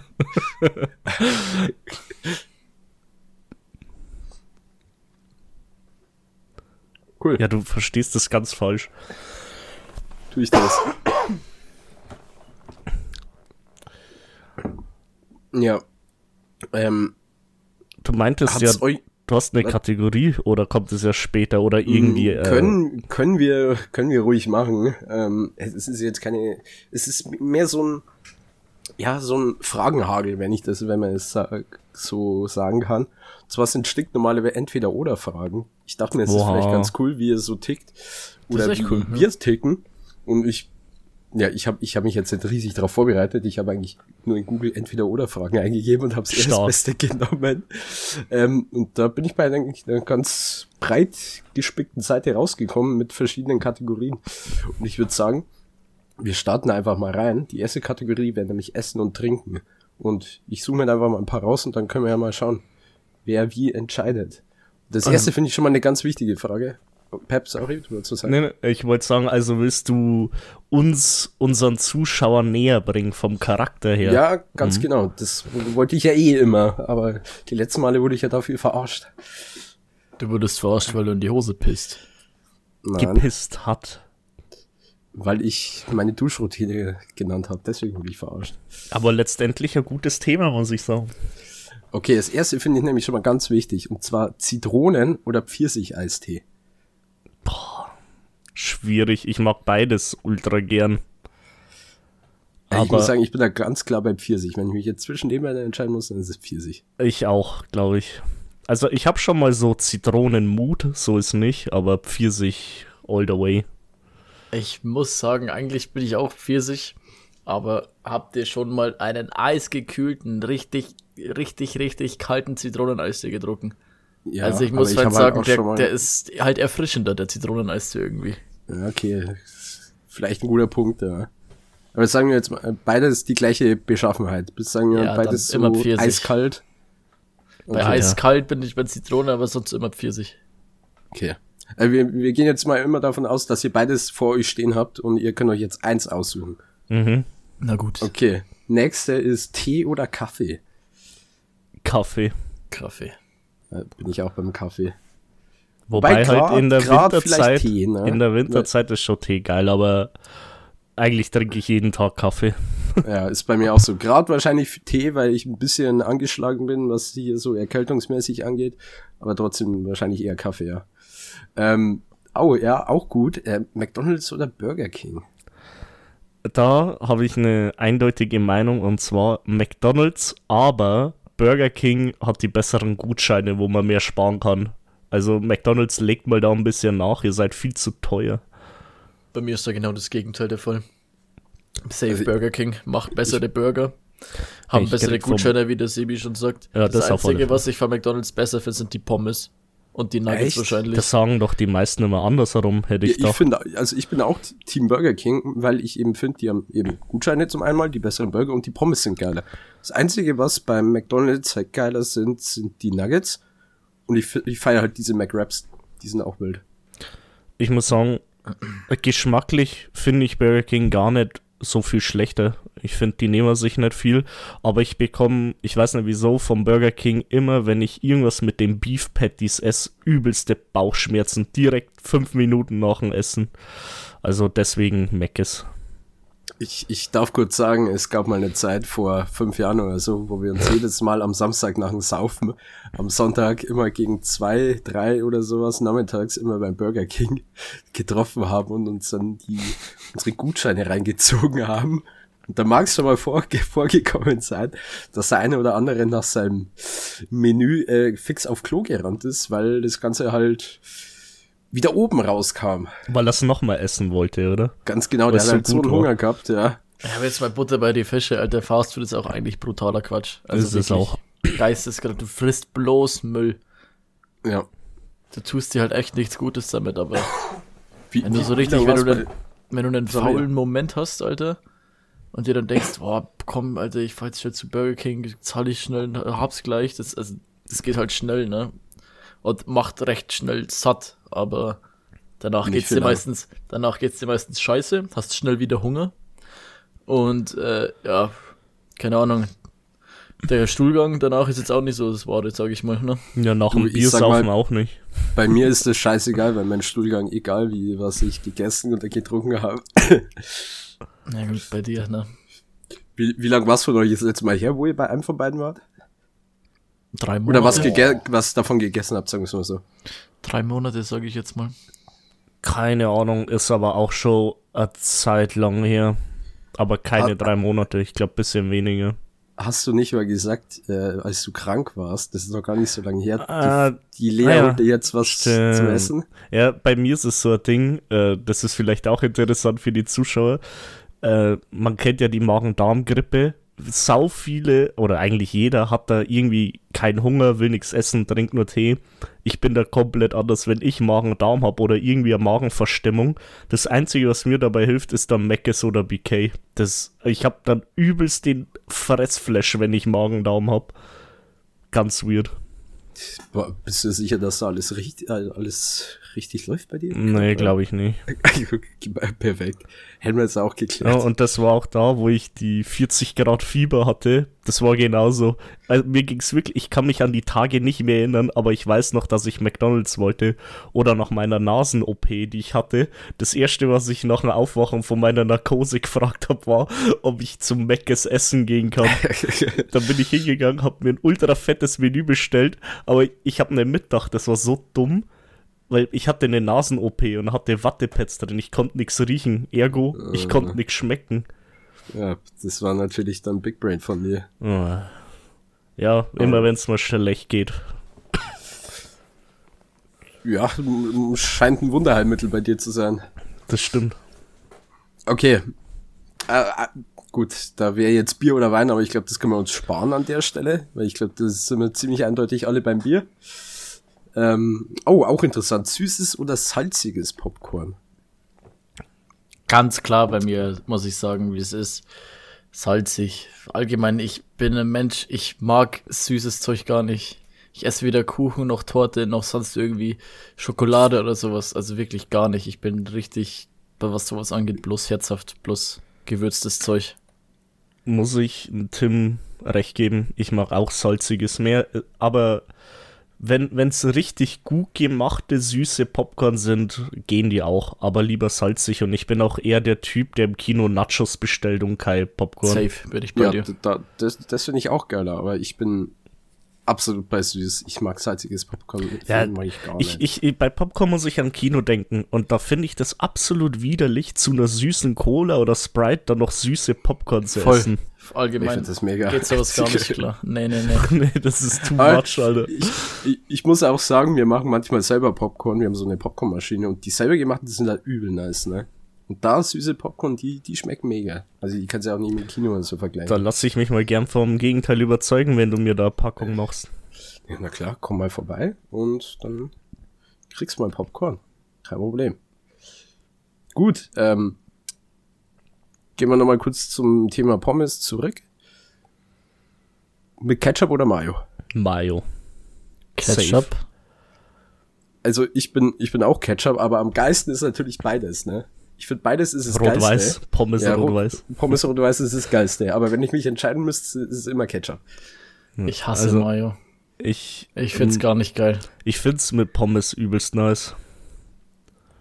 Speaker 1: cool,
Speaker 3: Ja, du verstehst das ganz falsch.
Speaker 1: tue ich das. Ja. Ähm,
Speaker 3: Du meintest ja,
Speaker 1: euch,
Speaker 3: du hast eine
Speaker 1: Was?
Speaker 3: Kategorie oder kommt es ja später oder irgendwie. Äh,
Speaker 1: können, können wir, können wir ruhig machen. Ähm, es ist jetzt keine, es ist mehr so ein, ja, so ein Fragenhagel, wenn ich das, wenn man es sa so sagen kann. Und zwar sind stinknormale Entweder-Oder-Fragen. Ich dachte mir, es ist vielleicht ganz cool, wie ihr so tickt. Oder
Speaker 2: ist echt
Speaker 1: wie
Speaker 2: cool, ja.
Speaker 1: wir ticken. Und ich, ja, ich habe ich hab mich jetzt nicht riesig darauf vorbereitet. Ich habe eigentlich nur in Google Entweder-Oder-Fragen eingegeben und habe das
Speaker 3: Stark.
Speaker 1: Beste genommen. Ähm, und da bin ich bei eigentlich einer ganz breit gespickten Seite rausgekommen mit verschiedenen Kategorien. Und ich würde sagen, wir starten einfach mal rein. Die erste Kategorie wäre nämlich Essen und Trinken. Und ich suche mir einfach mal ein paar raus und dann können wir ja mal schauen, wer wie entscheidet. Das erste finde ich schon mal eine ganz wichtige Frage. Pep, sorry, du wolltest was sagen.
Speaker 3: Nee, nee, ich wollte sagen, also willst du uns, unseren Zuschauern näher bringen vom Charakter her?
Speaker 1: Ja, ganz genau. Das wollte ich ja eh immer. Aber die letzten Male wurde ich ja dafür verarscht.
Speaker 2: Du wurdest verarscht, weil du in die Hose pisst.
Speaker 1: Nein,
Speaker 3: Gepisst hat.
Speaker 1: weil ich meine Duschroutine genannt habe. Deswegen wurde ich verarscht.
Speaker 3: Aber letztendlich ein gutes Thema, muss ich sagen.
Speaker 1: Okay, das erste finde ich nämlich schon mal ganz wichtig. Und zwar Zitronen- oder Pfirsicheistee.
Speaker 3: Schwierig. Ich mag beides ultra gern.
Speaker 1: Ja, ich
Speaker 3: Aber
Speaker 1: muss sagen, ich bin da ganz klar bei Pfirsich. Wenn ich mich jetzt zwischen den beiden entscheiden muss, dann ist es Pfirsich.
Speaker 3: ich auch, glaube ich. Also ich habe schon mal so Zitronenmut, so ist nicht, aber Pfirsich all the way.
Speaker 2: Ich muss sagen, eigentlich bin ich auch Pfirsich, aber habt ihr schon mal einen eisgekühlten, richtig, richtig, richtig kalten Zitroneneistee getrunken?
Speaker 1: Ja,
Speaker 2: also ich
Speaker 1: aber
Speaker 2: muss
Speaker 1: hab
Speaker 2: halt sagen, der, der ist halt erfrischender, der Zitroneneistee irgendwie.
Speaker 1: Ja, okay. Vielleicht ein guter Punkt, ja. Aber sagen wir jetzt mal, beides die gleiche Beschaffenheit. Bis sagen wir
Speaker 2: Ja,
Speaker 1: beides
Speaker 2: immer
Speaker 1: so
Speaker 2: Pfirsich.
Speaker 1: eiskalt.
Speaker 2: Bei
Speaker 1: Okay.
Speaker 2: eiskalt bin ich bei Zitrone, aber sonst immer Pfirsich.
Speaker 1: Okay. Also wir, wir gehen jetzt mal immer davon aus, dass ihr beides vor euch stehen habt und ihr könnt euch jetzt eins aussuchen.
Speaker 3: Mhm.
Speaker 2: Na gut.
Speaker 1: Okay. Nächste ist Tee oder Kaffee.
Speaker 3: Kaffee.
Speaker 2: Kaffee.
Speaker 1: Da bin ich auch beim Kaffee.
Speaker 3: Wobei
Speaker 1: Wobei
Speaker 3: halt in der
Speaker 1: grad- grad
Speaker 3: Winterzeit,
Speaker 1: Tee, ne?
Speaker 3: in der Winterzeit ist schon Tee geil, aber eigentlich trinke ich jeden Tag Kaffee.
Speaker 1: Ja, ist bei mir auch so. Gerade wahrscheinlich Tee, weil ich ein bisschen angeschlagen bin, was hier so erkältungsmäßig angeht. Aber trotzdem wahrscheinlich eher Kaffee, ja. Ähm, oh, ja, auch gut. Äh, McDonalds oder Burger King?
Speaker 3: Da habe ich eine eindeutige Meinung und zwar McDonald's, aber Burger King hat die besseren Gutscheine, wo man mehr sparen kann. Also McDonald's legt mal da ein bisschen nach, ihr seid viel zu teuer.
Speaker 2: Bei mir ist da genau das Gegenteil der Fall. Safe
Speaker 1: Also-
Speaker 2: Burger King macht bessere Burger. Haben
Speaker 3: Ich
Speaker 2: bessere
Speaker 3: krieg vom-
Speaker 2: Gutscheine, wie der Sebi schon sagt.
Speaker 3: Ja,
Speaker 2: das,
Speaker 3: das
Speaker 2: Einzige, was ich von McDonalds besser finde, sind die Pommes. Und die Nuggets
Speaker 1: Echt?
Speaker 2: wahrscheinlich.
Speaker 3: Das sagen doch die meisten immer andersherum, hätte
Speaker 1: Ja,
Speaker 3: ich
Speaker 1: ich
Speaker 3: doch.
Speaker 1: finde, also ich bin auch Team Burger King, weil ich eben finde, die haben eben Gutscheine zum einmal, die besseren Burger und die Pommes sind geiler. Das Einzige, was beim McDonalds halt geiler sind, sind die Nuggets. Und ich, ich feiere halt diese McWraps. Die sind auch wild.
Speaker 3: Ich muss sagen, geschmacklich finde ich Burger King gar nicht so viel schlechter. Ich finde, die nehmen sich nicht viel, aber ich bekomme, ich weiß nicht wieso, vom Burger King immer, wenn ich irgendwas mit den Beef Patties esse, übelste Bauchschmerzen direkt fünf Minuten nach dem Essen. Also deswegen Meckes.
Speaker 1: Ich, ich darf kurz sagen, es gab mal eine Zeit vor fünf Jahren oder so, wo wir uns jedes Mal am Samstag nach dem Saufen, am Sonntag immer gegen zwei, drei oder sowas nachmittags immer beim Burger King getroffen haben und uns dann die, unsere Gutscheine reingezogen haben. Und da mag es schon mal vor, vorgekommen sein, dass der eine oder andere nach seinem Menü äh, fix auf Klo gerannt ist, weil das Ganze halt wieder oben rauskam.
Speaker 3: Weil er es nochmal essen wollte, oder?
Speaker 1: Ganz genau,
Speaker 3: Weil
Speaker 1: der hat
Speaker 3: so
Speaker 1: halt so einen
Speaker 3: war.
Speaker 1: Hunger gehabt, ja.
Speaker 2: Ich habe jetzt mal Butter bei die Fische, Alter. Fast Food ist auch eigentlich brutaler Quatsch.
Speaker 3: Also ist es auch.
Speaker 2: geisteskrank. Du frisst bloß Müll.
Speaker 1: Ja.
Speaker 2: Du tust dir halt echt nichts Gutes damit, aber
Speaker 1: Wie,
Speaker 2: wenn du
Speaker 1: wie-
Speaker 2: so
Speaker 1: wie
Speaker 2: richtig, wenn du, dann, wenn du einen
Speaker 1: Sorry.
Speaker 2: faulen Moment hast, Alter, und dir dann denkst, boah, komm, Alter, ich fahr jetzt schnell zu Burger King, zahl ich schnell, hab's gleich, das, also, das geht halt schnell, ne? Und macht recht schnell satt, aber danach
Speaker 1: Nicht
Speaker 2: geht's
Speaker 1: für
Speaker 2: dir meistens, danach geht's dir meistens scheiße, hast schnell wieder Hunger und, äh, ja, keine Ahnung, der Stuhlgang danach ist jetzt auch nicht so das Wahre, sag ich mal, ne?
Speaker 3: Ja, nach dem Bier saufen auch nicht.
Speaker 1: Bei mir ist das scheißegal, weil mein Stuhlgang, egal wie, was ich gegessen oder getrunken habe.
Speaker 2: Na gut, bei dir, ne?
Speaker 1: Wie, wie lange war's von euch das letzte Mal her, wo ihr bei einem von beiden wart?
Speaker 2: Drei Monate.
Speaker 1: Oder was, gege was davon gegessen habt, sagen wir es mal so.
Speaker 2: Drei Monate, sage ich jetzt mal.
Speaker 3: Keine Ahnung, ist aber auch schon eine Zeit lang her. Aber keine
Speaker 1: Ah.
Speaker 3: drei Monate, ich glaube bisschen weniger.
Speaker 1: Hast du nicht mal gesagt, äh, als du krank warst, das ist noch gar nicht so lange her,
Speaker 3: Ah,
Speaker 1: die, die Lea
Speaker 3: ja.
Speaker 1: jetzt was
Speaker 3: Stimmt.
Speaker 1: zum Essen?
Speaker 3: Ja, bei mir ist es so ein Ding, äh, das ist vielleicht auch interessant für die Zuschauer. Äh, man kennt ja die Magen-Darm-Grippe. Sau viele, oder eigentlich jeder, hat da irgendwie keinen Hunger, will nichts essen, trinkt nur Tee. Ich bin da komplett anders, wenn ich Magen-Darm habe oder irgendwie eine Magenverstimmung. Das Einzige, was mir dabei hilft, ist dann Mc's oder BK. Das, ich habe dann übelst den Fressflash, wenn ich Magen-Darm habe. Ganz weird.
Speaker 1: Bist du sicher, dass da alles richtig, äh, alles richtig läuft bei dir?
Speaker 3: Nee, glaube ich nicht.
Speaker 1: Perfekt. Hätten wir jetzt auch
Speaker 3: Ja,
Speaker 1: geklärt.
Speaker 3: und das war auch da, wo ich die 40 Grad Fieber hatte. Das war genauso. Also mir ging's wirklich, ich kann mich an die Tage nicht mehr erinnern, aber ich weiß noch, dass ich McDonalds wollte. Oder nach meiner Nasen-OP, die ich hatte. Das erste, was ich nach einer Aufwachung von meiner Narkose gefragt habe, war, ob ich zum Mc's essen gehen kann. Dann bin ich hingegangen, habe mir ein ultra fettes Menü bestellt, aber ich habe nicht mitgedacht, das war so dumm, weil ich hatte eine Nasen-OP und hatte Wattepads drin, ich konnte nichts riechen, ergo, ich konnte nichts schmecken.
Speaker 1: ja, das war natürlich dann Big Brain von dir.
Speaker 3: Ah. Ja, immer wenn es mal schlecht geht.
Speaker 1: Ja, scheint ein Wunderheilmittel bei dir zu sein.
Speaker 3: Das stimmt.
Speaker 1: Okay. Äh, äh, gut, da wäre jetzt Bier oder Wein, aber ich glaube, das können wir uns sparen an der Stelle, weil ich glaube, das sind wir ziemlich eindeutig alle beim Bier. Ähm, oh, auch interessant. Süßes oder salziges Popcorn?
Speaker 2: Ganz klar bei mir, muss ich sagen, wie es ist. Salzig. Allgemein, ich bin ein Mensch, ich mag süßes Zeug gar nicht. Ich esse weder Kuchen noch Torte noch sonst irgendwie Schokolade oder sowas. Also wirklich gar nicht. Ich bin richtig, was sowas angeht, bloß herzhaft, bloß gewürztes Zeug.
Speaker 3: Muss ich Tim recht geben, ich mag auch salziges mehr, äh, aber wenn es richtig gut gemachte süße Popcorn sind, gehen die auch, aber lieber salzig und ich bin auch eher der Typ, der im Kino Nachos bestellt und kein Popcorn.
Speaker 2: Safe, bin ich bei
Speaker 1: Ja,
Speaker 2: dir.
Speaker 1: da, das, das finde ich auch geiler, aber ich bin absolut bei süß. Ich mag salziges Popcorn.
Speaker 3: Ja,
Speaker 1: mag ich gar
Speaker 3: Ich,
Speaker 1: nicht.
Speaker 3: ich, bei Popcorn muss ich an Kino denken und da finde ich das absolut widerlich, zu einer süßen Cola oder Sprite dann noch süße Popcorn zu
Speaker 2: Voll.
Speaker 3: essen.
Speaker 1: ich
Speaker 2: Allgemein
Speaker 1: finde das mega.
Speaker 2: geht sowas gar nicht klar. Nee, nee, nee.
Speaker 3: nee, das ist too much, Alter.
Speaker 1: Ich, ich, ich muss auch sagen, wir machen manchmal selber Popcorn. Wir haben so eine Popcornmaschine und die selber gemachten, die sind halt übel nice, ne? Und da süße Popcorn, die, die schmecken mega. Also die kannst du ja auch nicht mit Kino oder so vergleichen.
Speaker 3: Da lasse ich mich mal gern vom Gegenteil überzeugen, wenn du mir da Packung machst.
Speaker 1: Ja, na klar, komm mal vorbei und dann kriegst du mal Popcorn. Kein Problem. Gut, ähm, gehen wir nochmal kurz zum Thema Pommes zurück. Mit Ketchup oder Mayo?
Speaker 3: Mayo.
Speaker 2: Ketchup.
Speaker 1: Also ich bin, ich bin auch Ketchup, aber am geilsten ist natürlich beides, ne? Ich finde beides ist das
Speaker 3: Rot-Weiß.
Speaker 1: Geilste.
Speaker 3: Pommes
Speaker 1: Ja, Rot-
Speaker 3: rot-weiß.
Speaker 1: Pommes rot-weiß ist das Geilste. Aber wenn ich mich entscheiden müsste, ist es immer Ketchup.
Speaker 2: Ich hasse
Speaker 3: Also-
Speaker 2: Mayo.
Speaker 3: Ich,
Speaker 2: Ich find's gar nicht geil.
Speaker 3: ich find's mit Pommes übelst nice.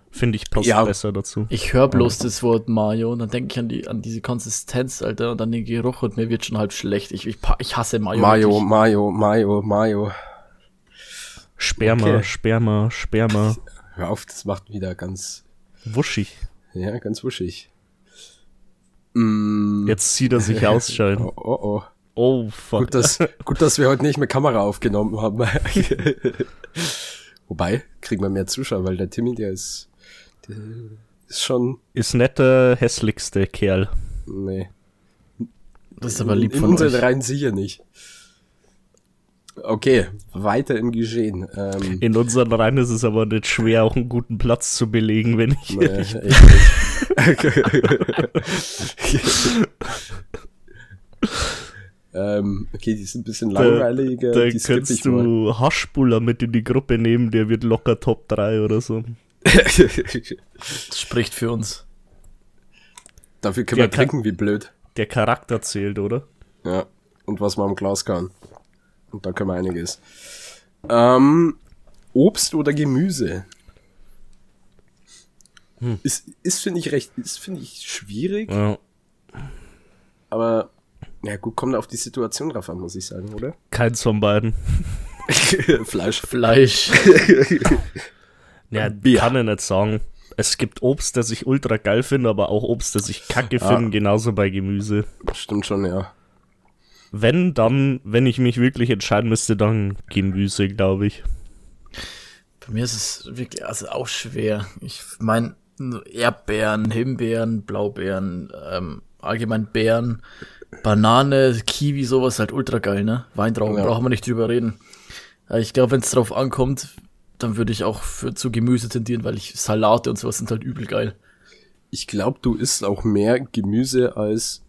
Speaker 3: Finde ich passt
Speaker 1: Ja.
Speaker 3: besser dazu.
Speaker 2: Ich höre bloß das Wort Mayo und dann denke ich an, die, an diese Konsistenz, Alter, und an den Geruch und mir wird schon halb schlecht. Ich, ich, ich hasse Mayo.
Speaker 1: Mayo,
Speaker 2: wirklich.
Speaker 1: Mayo, Mayo, Mayo.
Speaker 3: Sperma,
Speaker 1: Okay.
Speaker 3: Sperma, Sperma.
Speaker 1: Hör auf, das macht wieder ganz,
Speaker 3: Wuschig.
Speaker 1: Ja, ganz wuschig. Mm,
Speaker 3: Jetzt zieht er sich aus, Schein.
Speaker 1: Oh, oh, oh.
Speaker 3: Oh, fuck.
Speaker 1: Gut, dass, gut, dass wir heute nicht mit Kamera aufgenommen haben. Wobei, kriegen wir mehr Zuschauer, weil der Timmy, der ist, der ist schon,
Speaker 3: Ist nicht der hässlichste Kerl.
Speaker 1: nee.
Speaker 2: Das ist aber lieb
Speaker 1: in
Speaker 2: von
Speaker 1: unseren
Speaker 2: euch.
Speaker 1: Reihen sicher nicht. Okay, weiter im Geschehen. Ähm,
Speaker 3: In unseren Reihen ist es aber nicht schwer, auch einen guten Platz zu belegen, wenn ich
Speaker 1: nee,
Speaker 3: ehrlich
Speaker 1: echt nicht. ähm, okay, die sind ein bisschen langweiliger.
Speaker 3: Da
Speaker 1: die skippe
Speaker 3: kannst
Speaker 1: mal.
Speaker 3: du Haschbuller mit in die Gruppe nehmen, der wird locker Top 3 oder so.
Speaker 2: Das spricht für uns.
Speaker 1: Dafür können
Speaker 3: Der
Speaker 1: wir trinken, wie blöd.
Speaker 3: Der Charakter zählt, oder?
Speaker 1: Ja, und was man am Glas kann. Und da können wir einiges. Ähm, Obst oder Gemüse?
Speaker 3: Hm.
Speaker 1: Ist, ist finde ich recht, ist finde ich schwierig,
Speaker 3: Ja.
Speaker 1: aber ja gut, kommt auf die Situation drauf an, muss ich sagen, oder?
Speaker 3: Keins von beiden.
Speaker 1: Fleisch.
Speaker 2: Fleisch.
Speaker 3: Ja,
Speaker 1: Bier.
Speaker 3: kann ich nicht sagen. Es gibt Obst, das ich ultra geil finde, aber auch Obst, das ich kacke
Speaker 1: Ah.
Speaker 3: finde, genauso bei Gemüse.
Speaker 1: Stimmt schon, ja.
Speaker 3: Wenn, dann, wenn ich mich wirklich entscheiden müsste, dann Gemüse, glaube ich.
Speaker 2: Bei mir ist es wirklich also auch schwer. Ich meine, Erdbeeren, Himbeeren, Blaubeeren, ähm, allgemein Beeren, Banane, Kiwi, sowas halt ultra geil, ne? Weintrauben,
Speaker 1: Ja.
Speaker 2: brauchen wir nicht drüber reden. Äh, Ich glaube, wenn es drauf ankommt, dann würde ich auch für zu Gemüse tendieren, weil ich Salate und sowas sind halt übel geil.
Speaker 1: Ich glaube, du isst auch mehr Gemüse als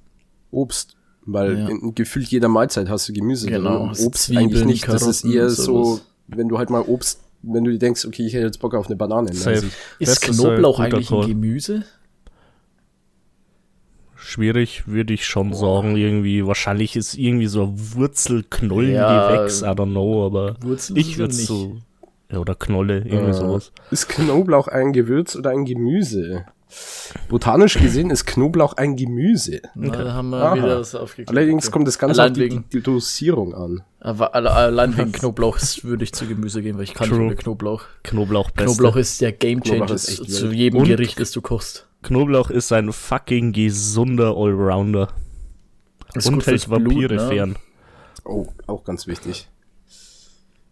Speaker 1: Obst. Weil
Speaker 2: Ja.
Speaker 1: in gefühlt jeder Mahlzeit hast du Gemüse drin
Speaker 2: Genau, so
Speaker 1: Obst
Speaker 2: Zwiebeln,
Speaker 1: eigentlich nicht. Das ist
Speaker 2: Karotten,
Speaker 1: eher so, wenn du halt mal Obst, wenn du dir denkst, okay, ich hätte jetzt Bock auf eine Banane.
Speaker 3: Safe.
Speaker 1: Also,
Speaker 2: Ist
Speaker 3: ein
Speaker 2: Knoblauch
Speaker 3: guter
Speaker 2: eigentlich ein
Speaker 3: Call.
Speaker 2: Gemüse?
Speaker 3: Schwierig, würde ich schon sagen, irgendwie. Wahrscheinlich ist irgendwie so ein Wurzelknollengewächs,
Speaker 2: Ja.
Speaker 3: I don't know, aber
Speaker 2: Wurzeln
Speaker 3: ich würde so. Ja, oder Knolle, irgendwie
Speaker 1: Äh,
Speaker 3: sowas.
Speaker 1: Ist Knoblauch ein Gewürz oder ein Gemüse? Botanisch gesehen ist Knoblauch ein Gemüse.
Speaker 2: Na, da haben wir
Speaker 1: Aha.
Speaker 2: wieder was aufgeklärt.
Speaker 1: Allerdings kommt das Ganze
Speaker 2: Allein
Speaker 1: auf die,
Speaker 2: wegen-
Speaker 1: die Dosierung an.
Speaker 2: Aber alle- allein wegen Knoblauch würde ich zu Gemüse gehen, weil ich kann
Speaker 3: True.
Speaker 2: Knoblauch.
Speaker 3: Knoblauch beste.
Speaker 2: Knoblauch ist der Game
Speaker 1: Knoblauch
Speaker 2: Changer
Speaker 1: ist echt
Speaker 2: zu jedem
Speaker 3: Und-
Speaker 2: Gericht, das du kochst.
Speaker 3: Knoblauch ist ein fucking gesunder Allrounder.
Speaker 2: Ist
Speaker 3: und hält
Speaker 2: fürs Blut,
Speaker 3: Vampire
Speaker 2: ne?
Speaker 3: fern.
Speaker 1: Oh, auch ganz wichtig.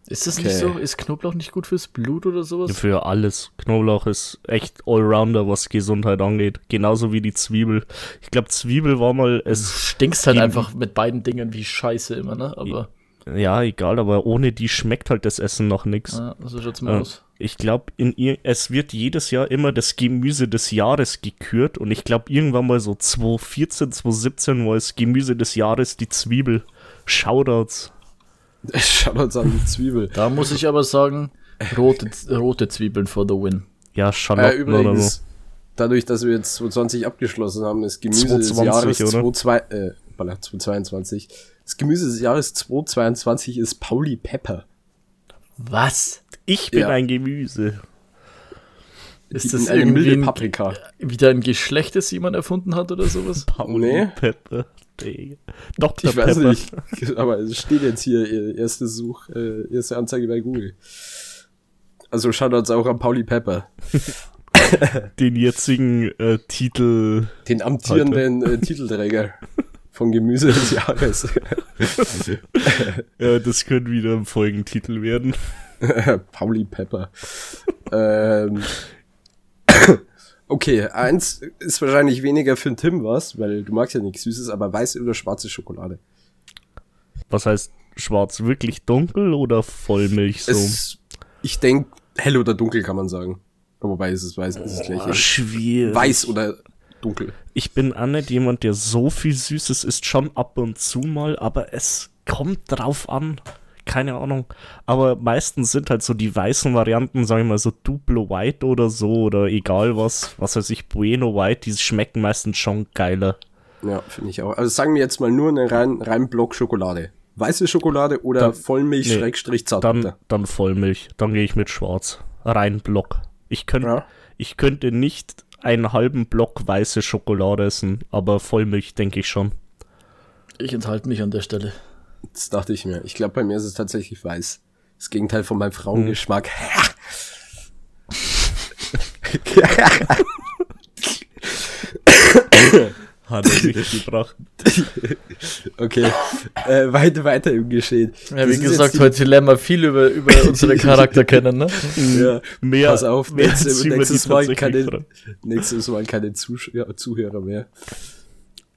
Speaker 2: Ist das
Speaker 1: Okay.
Speaker 2: nicht so? Ist Knoblauch nicht gut fürs Blut oder sowas?
Speaker 3: Für alles. Knoblauch ist echt Allrounder, was Gesundheit angeht. Genauso wie die Zwiebel. Ich glaube, Zwiebel war mal,
Speaker 2: Du
Speaker 3: es,
Speaker 2: stinkst halt einfach mit beiden Dingen wie Scheiße immer, ne? Aber
Speaker 3: ja, egal, aber ohne die schmeckt halt das Essen noch nix.
Speaker 2: ja, so schaut's mal
Speaker 3: Äh,
Speaker 2: aus.
Speaker 3: Ich glaube, in ihr, es wird jedes Jahr immer das Gemüse des Jahres gekürt und ich glaube, irgendwann mal so 2014, 2017 war es Gemüse des Jahres die Zwiebel. Shoutouts.
Speaker 1: Schaut uns an die Zwiebel.
Speaker 2: Da muss ich aber sagen, rote, rote Zwiebeln for the win.
Speaker 3: Ja,
Speaker 1: Äh,
Speaker 3: oder so.
Speaker 1: übrigens, dadurch, dass wir jetzt 2020 abgeschlossen haben, ist Gemüse des
Speaker 3: 2020,
Speaker 1: Jahres
Speaker 3: oder?
Speaker 1: 22, äh, voilà, 2022. Das Gemüse des Jahres 2022 ist Pauli Pepper.
Speaker 2: Was?
Speaker 3: Ich bin
Speaker 1: Ja.
Speaker 3: ein Gemüse.
Speaker 2: Ist das
Speaker 1: eine
Speaker 2: irgendwie
Speaker 1: milde
Speaker 2: ein,
Speaker 1: Paprika.
Speaker 2: wieder ein Geschlecht, das jemand erfunden hat oder sowas?
Speaker 3: Pauli
Speaker 1: Nee.
Speaker 3: Pepper. Dr.
Speaker 1: Ich weiß
Speaker 3: Pepper.
Speaker 1: nicht, aber es steht jetzt hier äh, erste Such, äh, erste Anzeige bei Google. Also schaut uns auch an Pauli Pepper,
Speaker 3: Den jetzigen äh, Titel.
Speaker 1: den amtierenden äh, Titelträger von Gemüse des Jahres.
Speaker 3: Ja, das könnte wieder ein Folgentitel werden.
Speaker 1: Pauli Pepper. ähm, okay, eins ist wahrscheinlich weniger für den Tim was, weil du magst ja nichts Süßes, aber weiße oder schwarze Schokolade.
Speaker 3: Was heißt schwarz? Wirklich dunkel oder Vollmilch so?
Speaker 1: Es, ich denke, hell oder dunkel kann man sagen. Wobei es ist weiß, es ist gleich.
Speaker 3: Schwierig.
Speaker 1: Weiß oder dunkel.
Speaker 3: Ich bin auch nicht jemand, der so viel Süßes isst, schon ab und zu mal, aber es kommt drauf an. Keine Ahnung. Aber meistens sind halt so die weißen Varianten, sagen wir mal so Duplo White oder so, oder egal was, was weiß ich, Bueno White, die schmecken meistens schon geiler.
Speaker 1: Ja, finde ich auch. Also sagen wir jetzt mal nur eine rein, rein Block Schokolade. Weiße Schokolade oder
Speaker 3: Dann-
Speaker 1: Vollmilch
Speaker 3: nee,
Speaker 1: Schrägstrich
Speaker 3: Dann,
Speaker 1: Zartbitter.
Speaker 3: dann Vollmilch. Dann gehe ich mit Schwarz. Rein Block. Ich, könnt,
Speaker 1: Ja.
Speaker 3: ich könnte nicht einen halben Block weiße Schokolade essen, aber Vollmilch denke ich schon.
Speaker 2: Ich enthalte mich an der Stelle.
Speaker 1: Das dachte ich mir. Ich glaube, bei mir ist es tatsächlich weiß. Das Gegenteil von meinem Frauengeschmack.
Speaker 3: Hat er nicht gebracht.
Speaker 1: okay, äh, weiter, weiter im Geschehen.
Speaker 2: Ja, wie gesagt, heute lernen wir viel über, über unsere Charakter kennen, ne?
Speaker 1: ja,
Speaker 3: Mehr,
Speaker 1: pass auf,
Speaker 3: mehr
Speaker 1: nächstes, nächstes, Mal keine, nächstes Mal keine ja, Zuhörer mehr.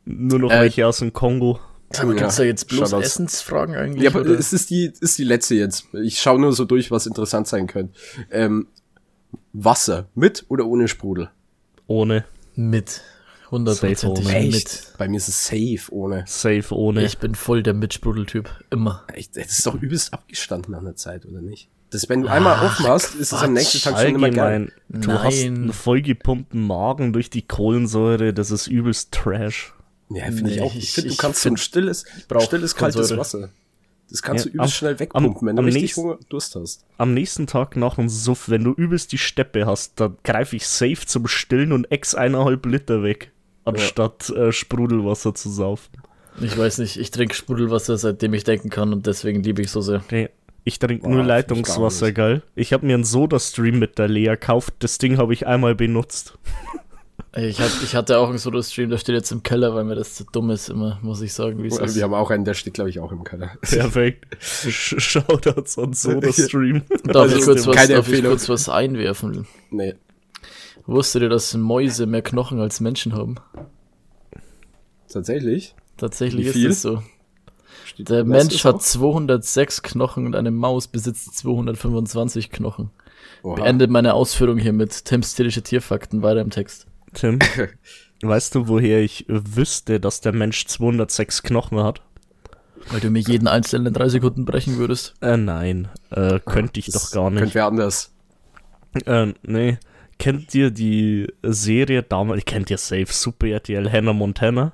Speaker 3: Nur noch
Speaker 1: Äh,
Speaker 3: welche aus dem Kongo.
Speaker 2: Aber
Speaker 1: Ja,
Speaker 2: gibt's da jetzt bloß
Speaker 1: Shoutouts.
Speaker 2: Essensfragen eigentlich?
Speaker 1: Ja, aber
Speaker 2: oder?
Speaker 1: es ist die, ist die letzte jetzt. Ich schaue nur so durch, was interessant sein könnte. Ähm, Wasser, mit oder ohne Sprudel?
Speaker 3: Ohne.
Speaker 2: mit. Hundertprozentig
Speaker 3: Safe ohne.
Speaker 2: mit.
Speaker 1: Bei mir ist es safe ohne.
Speaker 3: Safe ohne.
Speaker 2: Ich bin voll der Mitsprudeltyp. Immer.
Speaker 1: Echt, Das ist doch übelst abgestanden an der Zeit, oder nicht? Das, wenn du einmal aufmachst, ist es am nächsten Tag schon immer geil.
Speaker 3: Du hast
Speaker 2: Nein.
Speaker 3: einen vollgepumpten Magen durch die Kohlensäure, das ist übelst Trash.
Speaker 1: Ja, finde ich
Speaker 2: Nee,
Speaker 1: auch. Ich
Speaker 2: ich-
Speaker 1: finde, du
Speaker 2: ich
Speaker 1: kannst so ein
Speaker 2: find-
Speaker 1: stilles, stilles kaltes
Speaker 2: Kohlensäure.
Speaker 1: Wasser. Das kannst
Speaker 3: Ja,
Speaker 1: du übelst
Speaker 3: am-
Speaker 1: schnell
Speaker 3: am-
Speaker 1: wegpumpen, wenn du
Speaker 3: am
Speaker 1: richtig
Speaker 3: nächsten-
Speaker 1: Hunger, Durst hast.
Speaker 3: Am nächsten Tag nach dem Suff, wenn du übelst die Steppe hast, dann greife ich safe zum Stillen und ex eineinhalb Liter weg, anstatt äh, Sprudelwasser zu saufen.
Speaker 2: Ich weiß nicht, ich trinke Sprudelwasser, seitdem ich denken kann und deswegen liebe ich so sehr.
Speaker 3: Nee, ich trinke nur
Speaker 1: find ich gar
Speaker 3: Leitungswasser, geil. Ich habe mir einen Soda-Stream mit der Lea gekauft, das Ding habe ich einmal benutzt.
Speaker 2: Ich, hab, ich hatte auch einen Solo-Stream, der steht jetzt im Keller, weil mir das zu dumm ist, immer, muss ich sagen, wie es ist.
Speaker 1: Wir haben auch einen, der steht, glaube ich, auch im Keller.
Speaker 3: Perfekt. Shoutouts an Soda-Stream.
Speaker 2: Darf, ich
Speaker 1: Also,
Speaker 2: kurz was, darf ich kurz was einwerfen?
Speaker 1: nee.
Speaker 2: Wusstet ihr, dass Mäuse mehr Knochen als Menschen haben?
Speaker 1: Tatsächlich?
Speaker 2: Tatsächlich ist es so.
Speaker 1: Steht-
Speaker 2: Der Mensch hat
Speaker 1: auch?
Speaker 2: 206 Knochen und eine Maus besitzt 225 Knochen.
Speaker 1: Oha.
Speaker 2: Beendet meine Ausführung hier mit Tims stilische Tierfakten weiter im Text.
Speaker 3: Tim, weißt du, woher ich wüsste, dass der Mensch 206 Knochen hat?
Speaker 2: Weil du mir jeden einzelnen in drei Sekunden brechen würdest.
Speaker 3: Äh, nein. Äh, könnte ich
Speaker 1: Das
Speaker 3: doch gar nicht.
Speaker 1: Könnte wer anders.
Speaker 3: Äh, nee. Kennt ihr die Serie damals? Kennt ihr Safe Super RTL Hannah Montana?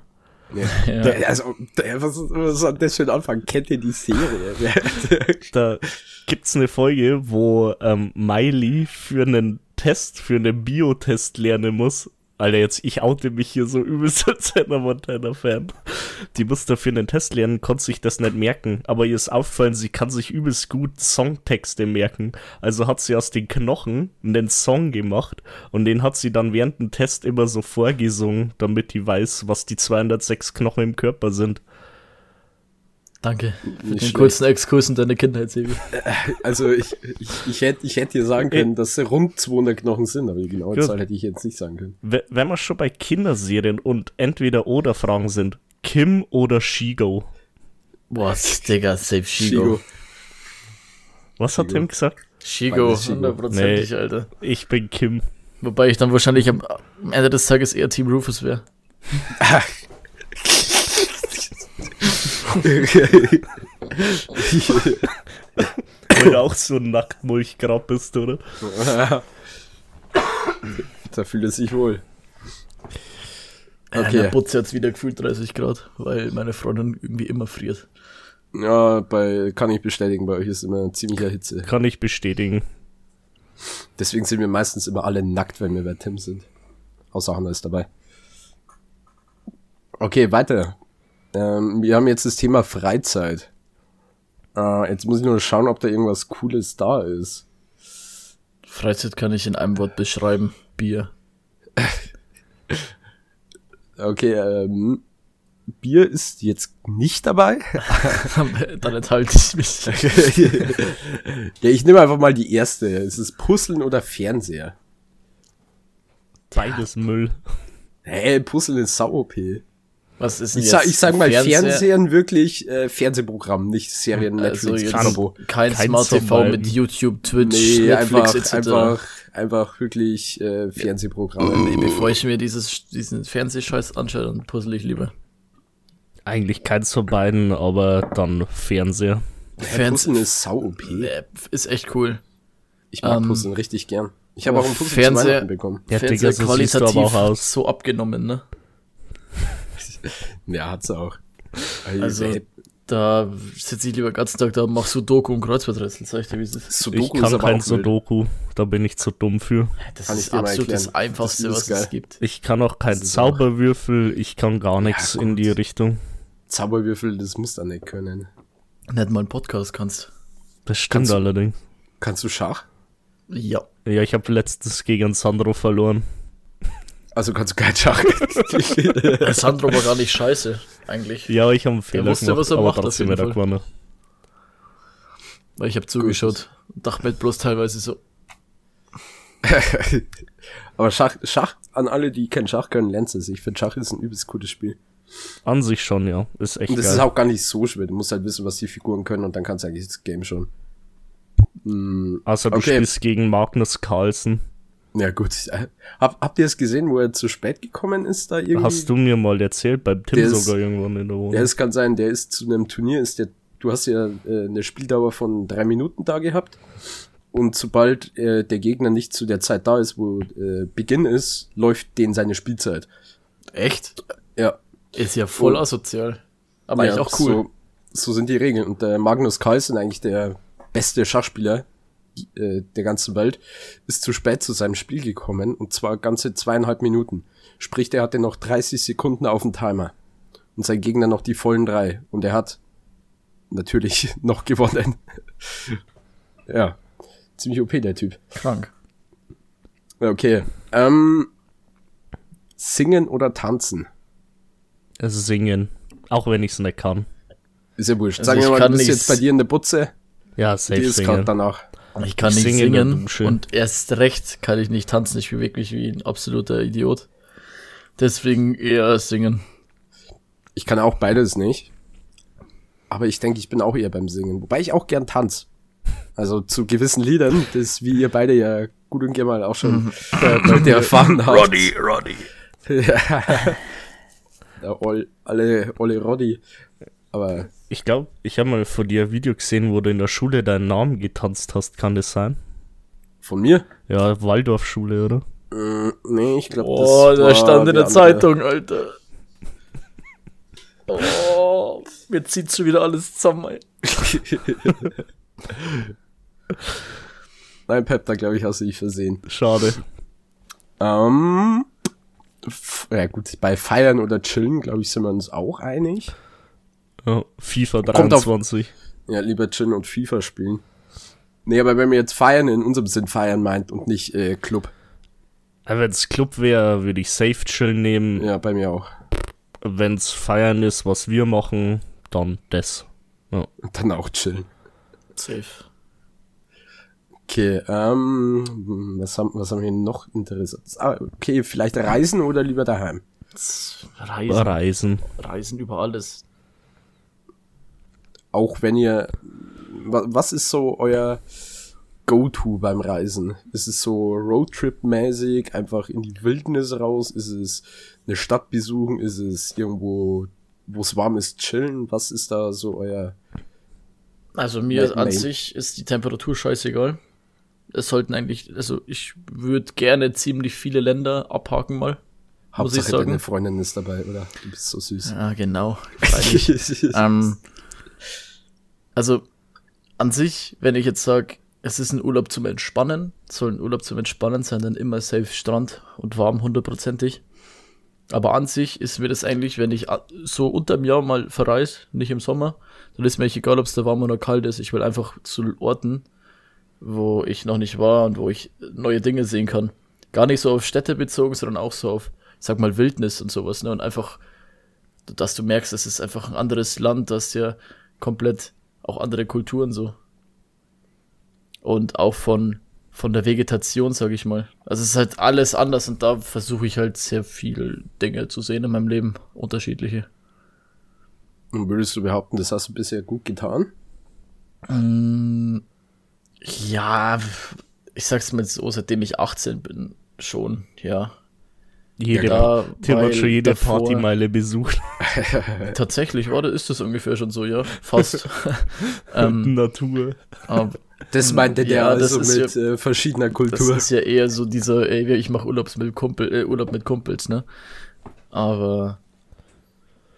Speaker 1: Ja.
Speaker 2: Ja.
Speaker 1: Der- Also, der, was, was hat das für ein Anfang? Kennt ihr die Serie?
Speaker 3: Da gibt's eine Folge, wo ähm, Miley für einen Test, für einen Biotest lernen muss. Alter, jetzt, ich oute mich hier so übelst als Hannah Montana-Fan. Die muss dafür einen Test lernen, konnte sich das nicht merken. Aber ihr ist auffallen, sie kann sich übelst gut Songtexte merken. Also hat sie aus den Knochen einen Song gemacht und den hat sie dann während dem Test immer so vorgesungen, damit die weiß, was die 206 Knochen im Körper sind.
Speaker 2: Danke für
Speaker 1: Nicht
Speaker 2: den
Speaker 1: schlecht.
Speaker 2: kurzen Exkurs in deine Kindheit, Sebi.
Speaker 1: Also, ich, ich, ich hätte ich hätte dir sagen können, dass es rund 200 Knochen sind, aber die genaue
Speaker 3: Gut.
Speaker 1: Zahl hätte ich jetzt nicht sagen können.
Speaker 3: We- Wenn wir schon bei Kinderserien und entweder oder Fragen sind, Kim oder Shigo?
Speaker 2: Boah, Digga, safe Shigo.
Speaker 3: Was hat
Speaker 1: Shigo.
Speaker 3: Tim gesagt?
Speaker 2: Shigo,
Speaker 1: Shigo.
Speaker 2: hundertprozentig,
Speaker 3: Nee.
Speaker 2: Alter.
Speaker 3: Ich bin Kim.
Speaker 2: Wobei ich dann wahrscheinlich am, am Ende des Tages eher Team Rufus wäre.
Speaker 3: Weil du auch so ein Nacktmulchgrab bist, oder?
Speaker 1: da fühlt es sich wohl.
Speaker 2: Okay.
Speaker 1: Okay.
Speaker 2: der Butze hat wieder gefühlt 30 Grad, weil meine Freundin irgendwie immer friert.
Speaker 1: Ja, bei, kann ich bestätigen, bei euch ist immer ziemlicher Hitze.
Speaker 3: Kann ich bestätigen.
Speaker 1: Deswegen sind wir meistens immer alle nackt, wenn wir bei Tim sind. Außer Hanna ist dabei. Okay, weiter. Ähm, wir haben jetzt das Thema Freizeit. Äh, jetzt muss ich nur schauen, ob da irgendwas Cooles da ist.
Speaker 2: Freizeit kann ich in einem Wort beschreiben. Bier.
Speaker 1: Okay, ähm, Bier ist jetzt nicht dabei.
Speaker 2: dann enthalte ich mich.
Speaker 1: ja, ich nehme einfach mal die erste. Ist es Puzzeln oder Fernseher?
Speaker 3: Beides Müll.
Speaker 1: Hey, Puzzeln ist sau-OP.
Speaker 2: Was ist denn
Speaker 1: Ich sag,
Speaker 2: jetzt
Speaker 1: ich sag mal
Speaker 2: Fernseher?
Speaker 1: Fernsehen wirklich äh, Fernsehprogramm, nicht Serien,
Speaker 2: Also
Speaker 1: Netflix,
Speaker 2: jetzt
Speaker 1: Abo.
Speaker 2: kein,
Speaker 3: Kein
Speaker 2: Smart TV mit YouTube, Twitch,
Speaker 1: Nee,
Speaker 2: Netflix
Speaker 1: einfach,
Speaker 2: etc.
Speaker 1: einfach, einfach wirklich äh, Fernsehprogramme.
Speaker 2: Nee, bevor ich mir dieses, diesen Fernsehscheiß anschaue, dann puzzle ich lieber.
Speaker 3: Eigentlich keins von beiden, aber dann Fernseher.
Speaker 1: Puzzeln ist sau-OP.
Speaker 2: Äh, Ist echt cool.
Speaker 1: Ich mag
Speaker 2: Ähm,
Speaker 1: Puzzeln richtig gern. Ich habe auch einen Puzzle
Speaker 2: Fernseher-
Speaker 1: bekommen.
Speaker 3: Digga,
Speaker 2: Fernseher
Speaker 3: so aber auch aus.
Speaker 2: so abgenommen, ne?
Speaker 1: Ja, hat's auch.
Speaker 2: Also, da sitze ich lieber den ganzen Tag da, mach Sudoku und Kreuzworträtsel, sag ich dir, wie es ist.
Speaker 1: Sudoku
Speaker 3: ich kann kein. Sudoku, da bin ich zu dumm für.
Speaker 2: Das
Speaker 1: Kann
Speaker 2: ist absolut das. Einfachste,
Speaker 1: Das
Speaker 2: was
Speaker 1: geil.
Speaker 2: es gibt.
Speaker 3: Ich kann auch kein
Speaker 1: auch-
Speaker 3: Zauberwürfel, ich kann gar nichts in
Speaker 1: gut.
Speaker 3: die Richtung.
Speaker 1: Zauberwürfel, das musst du nicht können.
Speaker 2: Nicht mal einen Podcast kannst.
Speaker 3: Das stimmt
Speaker 1: Kannst du-
Speaker 3: allerdings.
Speaker 1: Kannst du Schach?
Speaker 2: Ja.
Speaker 3: Ja, ich habe letztens gegen Sandro verloren.
Speaker 1: Also kannst du kein Schach.
Speaker 2: Der Sandro war gar nicht scheiße, eigentlich.
Speaker 3: Ja, ich habe einen Fehler
Speaker 2: wusste,
Speaker 3: gemacht,
Speaker 2: was er
Speaker 3: aber
Speaker 2: macht,
Speaker 3: trotzdem wieder
Speaker 2: Fall.
Speaker 3: gewonnen.
Speaker 2: Weil ich habe zugeschaut und dachte mir bloß teilweise so,
Speaker 1: Aber Schach, Schach, an alle, die kein Schach können, lernt es. Ich finde Schach ist ein übelst cooles Spiel.
Speaker 3: An sich schon, ja. Ist echt
Speaker 1: Und das
Speaker 3: geil.
Speaker 1: ist auch gar nicht so schwer. Du musst halt wissen, was die Figuren können und dann kannst du eigentlich das Game schon. Hm,
Speaker 3: also du
Speaker 1: okay.
Speaker 3: spielst gegen Magnus Carlsen.
Speaker 1: Ja gut. Hab, habt ihr es gesehen, wo er zu spät gekommen ist da irgendwie?
Speaker 3: Hast du mir mal erzählt, beim Tim
Speaker 1: Der ist-
Speaker 3: sogar irgendwann in der Wohnung.
Speaker 1: Ja, es kann sein, der ist zu einem Turnier, ist der, du hast ja äh, eine Spieldauer von drei Minuten da gehabt. Und sobald äh, der Gegner nicht zu der Zeit da ist, wo äh, Beginn ist, läuft den seine Spielzeit.
Speaker 2: Echt?
Speaker 1: Ja.
Speaker 2: Ist ja voll
Speaker 1: Oh.
Speaker 2: asozial. Aber
Speaker 1: ja,
Speaker 2: eigentlich auch cool.
Speaker 1: So, so sind die Regeln. Und der Magnus Carlsen, eigentlich der beste Schachspieler äh, der ganzen Welt, ist zu spät zu seinem Spiel gekommen. Und zwar ganze zweieinhalb Minuten. Sprich, der hatte noch 30 Sekunden auf dem Timer. Und sein Gegner noch die vollen drei. Und er hat natürlich noch gewonnen. ja. Ziemlich OP, der Typ.
Speaker 2: Krank.
Speaker 1: Okay. Ähm, singen oder tanzen?
Speaker 3: Also singen. Auch wenn ich es nicht kann.
Speaker 1: Ist ja wurscht.
Speaker 2: Also
Speaker 1: Sagen wir
Speaker 2: ich
Speaker 1: mal,
Speaker 2: kann
Speaker 1: du bist jetzt bei dir in der Butze.
Speaker 3: Ja,
Speaker 1: Die
Speaker 3: safe
Speaker 1: ist gerade
Speaker 3: singen.
Speaker 1: danach.
Speaker 2: Ich kann
Speaker 3: Ich
Speaker 2: nicht
Speaker 3: singe in der
Speaker 2: singen
Speaker 3: Dusche.
Speaker 2: und erst recht kann ich nicht tanzen. Ich bin wirklich wie ein absoluter Idiot. Deswegen eher singen.
Speaker 1: Ich kann auch beides nicht. Aber ich denke, ich bin auch eher beim Singen. Wobei ich auch gern tanz. Also zu gewissen Liedern, das wie ihr beide ja gut und gerne mal auch schon äh, bei dir erfahren habt.
Speaker 2: Roddy, Roddy.
Speaker 1: ja, all, alle, alle Roddy. Aber
Speaker 3: Ich glaube, ich habe mal von dir ein Video gesehen, wo du in der Schule deinen Namen getanzt hast. Kann das sein?
Speaker 1: von mir?
Speaker 3: Ja, Waldorfschule, oder?
Speaker 1: Mm, nee, ich glaube,
Speaker 2: Oh,
Speaker 1: das
Speaker 2: da
Speaker 1: war
Speaker 2: stand in der
Speaker 1: andere.
Speaker 2: Zeitung, Alter. Oh, mir zieht schon wieder alles zusammen. ey.
Speaker 1: Nein, Pep, da glaube ich, hast du dich versehen.
Speaker 3: Schade.
Speaker 1: Ähm, ja gut, bei Feiern oder Chillen, glaube ich, sind wir uns auch einig.
Speaker 3: Ja, FIFA
Speaker 1: Kommt auf-
Speaker 3: 23.
Speaker 1: Ja, lieber chillen und FIFA spielen. Nee, aber wenn wir jetzt feiern in unserem Sinn feiern meint und nicht äh, Club.
Speaker 3: Wenn es Club wäre, würde ich safe chillen nehmen.
Speaker 1: Ja, bei mir auch.
Speaker 3: Wenn es feiern ist, was wir machen, dann das. Ja.
Speaker 1: Und dann auch chillen.
Speaker 2: Safe.
Speaker 1: Okay, ähm, was haben, was haben wir noch Interessantes? Ah, okay, vielleicht reisen oder lieber daheim?
Speaker 2: Reisen.
Speaker 3: Reisen.
Speaker 2: Reisen über alles.
Speaker 1: Auch wenn ihr, wa- was ist so euer Go-To beim Reisen? Ist es so Roadtrip-mäßig, einfach in die Wildnis raus? Ist es eine Stadt besuchen? Ist es irgendwo, wo es warm ist, chillen? Was ist da so euer,
Speaker 2: Also mir
Speaker 1: Nein,
Speaker 2: an sich ist die Temperatur scheißegal. Es sollten eigentlich, also ich würde gerne ziemlich viele Länder abhaken mal. Muss ich
Speaker 1: Hauptsache
Speaker 2: sagen.
Speaker 1: deine Freundin ist dabei, oder? Du bist so süß.
Speaker 2: Ja, genau. Ähm, also an sich, wenn ich jetzt sage, es ist ein Urlaub zum Entspannen, soll ein Urlaub zum Entspannen sein, dann immer safe Strand und warm hundertprozentig. Aber an sich ist mir das eigentlich, wenn ich a- so unterm Jahr mal verreise, nicht im Sommer, dann ist mir egal, ob es da warm oder kalt ist. Ich will einfach zu Orten, wo ich noch nicht war und wo ich neue Dinge sehen kann. Gar nicht so auf Städte bezogen, sondern auch so auf, sag mal, Wildnis und sowas. Ne? Und einfach dass du merkst, es ist einfach ein anderes Land, das ja komplett auch andere Kulturen so. Und auch von, von der Vegetation, sag ich mal. Also es ist halt alles anders und da versuche ich halt sehr viel Dinge zu sehen in meinem Leben, unterschiedliche.
Speaker 1: Und würdest du behaupten, das hast du bisher gut getan?
Speaker 2: Mm, ja, ich sag's mal so, seitdem ich 18 bin, schon, ja.
Speaker 3: Jede,
Speaker 2: Da,
Speaker 3: Tim hat
Speaker 2: weil
Speaker 3: schon jede
Speaker 2: davor-
Speaker 3: Partymeile besucht.
Speaker 2: Tatsächlich, oder ist das ungefähr schon so, ja? Fast. ähm,
Speaker 3: Natur.
Speaker 2: aber
Speaker 1: Das meinte der
Speaker 2: Ja, das
Speaker 1: also mit äh, verschiedener
Speaker 2: Das
Speaker 1: Kultur.
Speaker 2: ist ja eher so dieser, ey, ich mache Urlaubs mit Kumpel, äh, Urlaub mit Kumpels, ne? Aber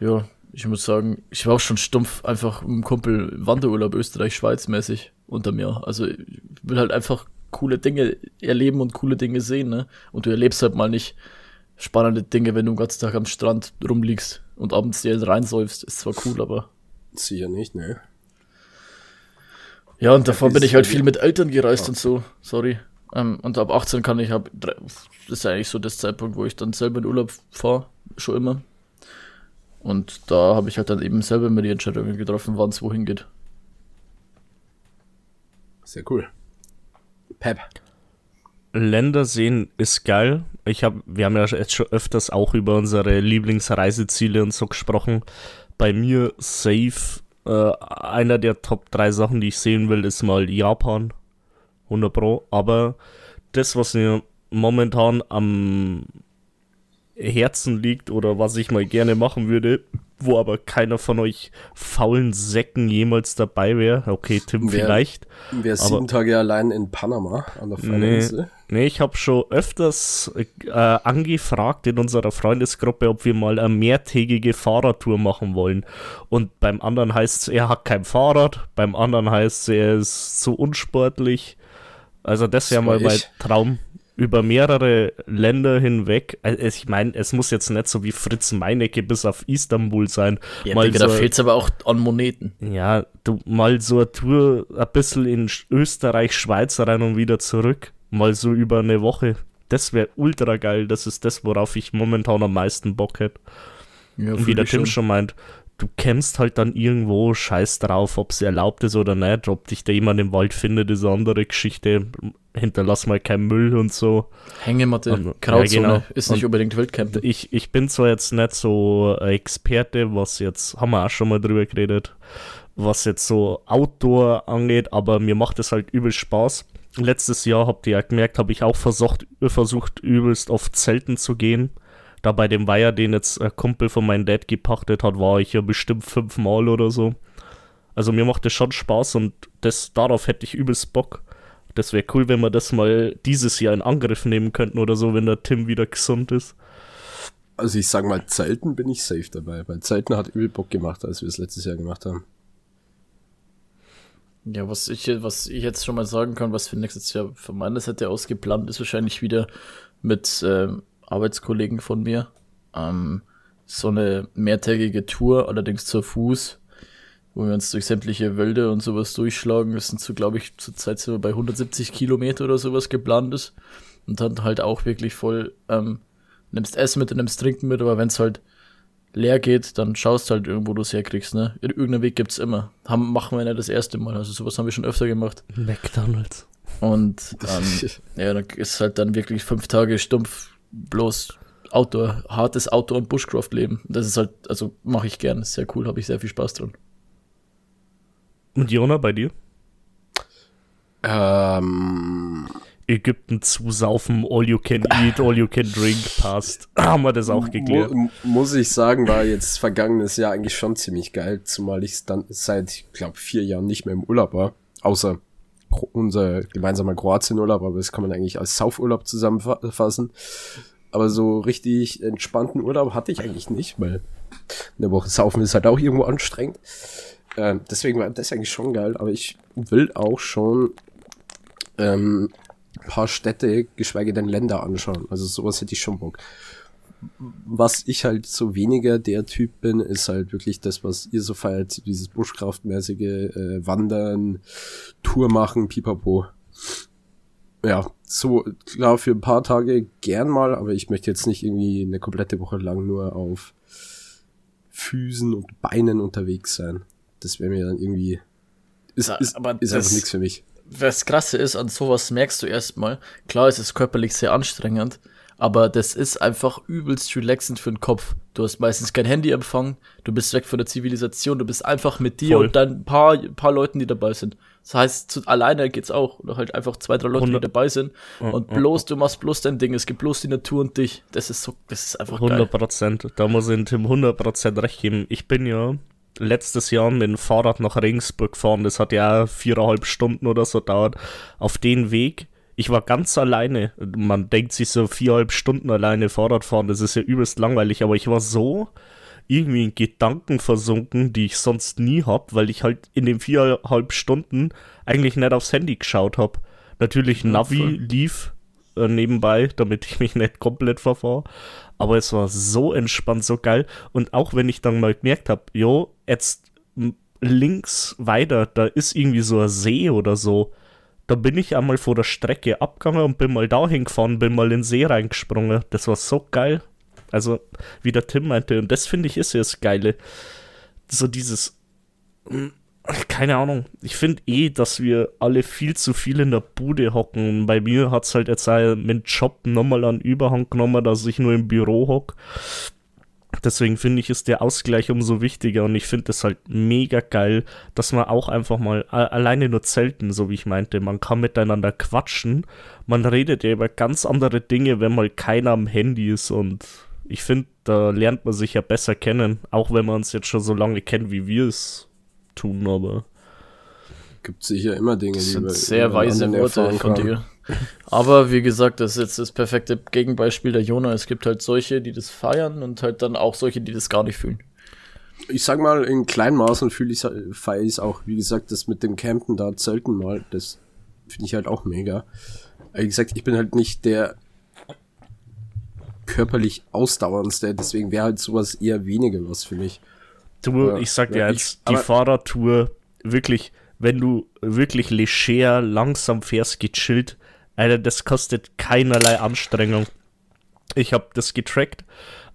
Speaker 2: ja, ich muss sagen, ich war auch schon stumpf einfach mit dem Kumpel Wanderurlaub Österreich-Schweiz mäßig unter mir. Also ich will halt einfach coole Dinge erleben und coole Dinge sehen, ne? Und du erlebst halt mal nicht spannende Dinge, wenn du den ganzen Tag am Strand rumliegst und abends dir reinsäufst. Ist zwar cool, aber
Speaker 1: Sicher nicht, ne?
Speaker 2: Ja, und davor bin ich halt viel mit Eltern gereist und so, sorry. Ähm, und ab 18 kann ich, hab, das ist eigentlich so das Zeitpunkt, wo ich dann selber in Urlaub fahre, schon immer. Und da habe ich halt dann eben selber immer die Entscheidungen getroffen, wann es wohin geht.
Speaker 1: Sehr cool. Pep.
Speaker 3: Länder sehen ist geil. Ich hab, wir haben ja jetzt schon öfters auch über unsere Lieblingsreiseziele und so gesprochen. Bei mir safe äh, einer der Top 3 Sachen, die ich sehen will, ist mal Japan. 100 Pro. Aber das, was mir momentan am Herzen liegt oder was ich mal gerne machen würde, wo aber keiner von euch faulen Säcken jemals dabei wäre. Okay, Tim
Speaker 1: Wer-
Speaker 3: vielleicht.
Speaker 1: Wer sieben Tage allein in Panama an der
Speaker 3: Nee,
Speaker 1: Falleninsel.
Speaker 3: Nee, ich habe schon öfters äh, angefragt in unserer Freundesgruppe, ob wir mal eine mehrtägige Fahrradtour machen wollen. Und beim anderen heißt es, er hat kein Fahrrad, beim anderen heißt es, er ist zu unsportlich. Also das wäre mal mein. Traum. Über mehrere Länder hinweg. Also Ich meine, es muss jetzt nicht so wie Fritz Meinecke bis auf Istanbul sein.
Speaker 2: Ja,
Speaker 3: mal
Speaker 2: Digga,
Speaker 3: so,
Speaker 2: da fehlt's aber auch an Moneten.
Speaker 3: ja, du mal so eine Tour ein bisschen in Österreich, Schweiz rein und wieder zurück. Mal so über eine Woche. Das wäre ultra geil. Das ist das, worauf ich momentan am meisten Bock hätte.
Speaker 2: Ja,
Speaker 3: Und wie der Tim schon meint, du kämpfst halt dann irgendwo, scheiß drauf, ob es erlaubt ist oder nicht. Ob dich da jemand im Wald findet, ist eine andere Geschichte. Hinterlass mal keinen Müll und so.
Speaker 2: Hängematte,
Speaker 3: Und-
Speaker 2: Grauzone,
Speaker 3: ja, genau.
Speaker 2: ist nicht
Speaker 3: Und-
Speaker 2: unbedingt Wildcamp.
Speaker 3: Ich, ich bin zwar jetzt nicht so Experte, was jetzt, haben wir auch schon mal drüber geredet, was jetzt so Outdoor angeht, aber mir macht es halt übel Spaß. Letztes Jahr habt ihr ja gemerkt, habe ich auch versucht, versucht übelst auf Zelten zu gehen. Da bei dem Weiher, den jetzt ein Kumpel von meinem Dad gepachtet hat, war ich ja bestimmt fünfmal oder so. Also mir macht es schon Spaß und das, darauf hätte ich übelst Bock. Das wäre cool, wenn wir das mal dieses Jahr in Angriff nehmen könnten oder so, wenn der Tim wieder gesund ist.
Speaker 1: Also ich sag mal, Zelten bin ich safe dabei, weil Zelten hat übel Bock gemacht, als wir es letztes Jahr gemacht haben.
Speaker 2: Ja, was ich, was ich jetzt schon mal sagen kann, was für nächstes Jahr von meiner Seite aus geplant ist, wahrscheinlich wieder mit ähm, Arbeitskollegen von mir. Ähm, so eine mehrtägige Tour, allerdings zu Fuß, wo wir uns durch sämtliche Wälder und sowas durchschlagen. Das sind so, glaube ich, zurzeit so bei 170 Kilometer oder sowas geplant ist. Und dann halt auch wirklich voll, ähm, nimmst Essen mit nimmst Trinken mit, aber wenn es halt leer geht, dann schaust halt irgendwo du es herkriegst, ne? Irgendeinen Weg gibt's immer. Haben, machen wir nicht das erste Mal, also sowas haben wir schon öfter gemacht.
Speaker 3: McDonalds.
Speaker 2: Und ähm, ja, dann ist halt dann wirklich fünf Tage stumpf bloß Outdoor, hartes Outdoor- und Bushcraft-Leben. Das ist halt, also mache ich gern, ist sehr cool, habe ich sehr viel Spaß dran.
Speaker 3: Und Jona, bei dir?
Speaker 1: Ähm,
Speaker 3: Ägypten zusaufen, all you can eat, all you can drink, passt. Haben wir das auch geklärt.
Speaker 1: mu muss ich sagen, war jetzt vergangenes Jahr eigentlich schon ziemlich geil, zumal ich dann seit, ich glaube, vier Jahren nicht mehr im Urlaub war, außer unser gemeinsamer Kroatien-Urlaub, aber das kann man eigentlich als Saufurlaub zusammenfassen. Aber so richtig entspannten Urlaub hatte ich eigentlich nicht, weil eine Woche saufen ist halt auch irgendwo anstrengend. Ähm, deswegen war das eigentlich schon geil, aber ich will auch schon ähm, paar Städte, geschweige denn Länder anschauen. Also sowas hätte ich schon Bock. Was ich halt so weniger der Typ bin, ist halt wirklich das, was ihr so feiert, dieses Buschkraftmäßige, äh, Wandern, Tour machen, pipapo. Ja, so klar für ein paar Tage gern mal, aber ich möchte jetzt nicht irgendwie eine komplette Woche lang nur auf Füßen und Beinen unterwegs sein. Das wäre mir dann irgendwie ist, ist,
Speaker 2: aber
Speaker 1: ist
Speaker 2: das-
Speaker 1: einfach nichts für mich.
Speaker 2: Was krasse ist, an sowas merkst du erstmal, klar ist es körperlich sehr anstrengend, aber das ist einfach übelst relaxend für den Kopf. Du hast meistens kein Handyempfang, du bist weg von der Zivilisation, du bist einfach mit dir
Speaker 3: Voll.
Speaker 2: und dann ein paar, paar Leuten, die dabei sind. Das heißt, zu, alleine geht's auch. Oder halt einfach zwei, drei Leute, die
Speaker 3: 100
Speaker 2: dabei sind. Und bloß, du machst bloß dein Ding. Es gibt bloß die Natur und dich. Das ist so, das ist einfach
Speaker 3: 100
Speaker 2: geil.
Speaker 3: Prozent. Da muss ich dem Tim 100 Prozent recht geben. Ich bin ja letztes Jahr mit dem Fahrrad nach Regensburg gefahren. Das hat ja viereinhalb Stunden oder so dauert. Auf den Weg. Ich war ganz alleine. Man denkt sich so viereinhalb Stunden alleine Fahrrad fahren. Das ist ja übelst langweilig. Aber ich war so irgendwie in Gedanken versunken, die ich sonst nie hab, weil ich halt in den viereinhalb Stunden eigentlich nicht aufs Handy geschaut hab. Natürlich Navi lief äh, nebenbei, damit ich mich nicht komplett verfahre. Aber es war so entspannt, so geil. Und auch wenn ich dann mal gemerkt habe, jo, jetzt links weiter, da ist irgendwie so ein See oder so. Da bin ich einmal vor der Strecke abgegangen und bin mal dahin gefahren, bin mal in den See reingesprungen. Das war so geil. Also, wie der Tim meinte, und das finde ich ist ja das Geile. So dieses keine Ahnung. Ich finde eh, dass wir alle viel zu viel in der Bude hocken. Bei mir hat es halt jetzt auch mit Job nochmal an Überhang genommen, dass ich nur im Büro hock. Deswegen finde ich, ist der Ausgleich umso wichtiger und ich finde es halt mega geil, dass man auch einfach mal alleine nur zelten, so wie ich meinte, man kann miteinander quatschen, man redet ja über ganz andere Dinge, wenn mal keiner am Handy ist und ich finde, da lernt man sich ja besser kennen, auch wenn man uns jetzt schon so lange kennt, wie wir es tun, aber
Speaker 1: gibt sicher immer Dinge,
Speaker 2: das sind sehr weise Worte von dir. Aber wie gesagt, das ist jetzt das perfekte Gegenbeispiel der Jona. Es gibt halt solche, die das feiern und halt dann auch solche, die das gar nicht fühlen.
Speaker 1: Ich sag mal, in kleinen Maßen fühle ich feiere ich auch. Wie gesagt, das mit dem Campen da Zelten mal, das finde ich halt auch mega. Wie gesagt, ich bin halt nicht der körperlich ausdauerndste, deswegen wäre halt sowas eher weniger was für mich.
Speaker 3: Du, ja, ich sag dir jetzt, die Fahrradtour wirklich, wenn du wirklich leger langsam fährst, gechillt, Alter, das kostet keinerlei Anstrengung. Ich habe das getrackt.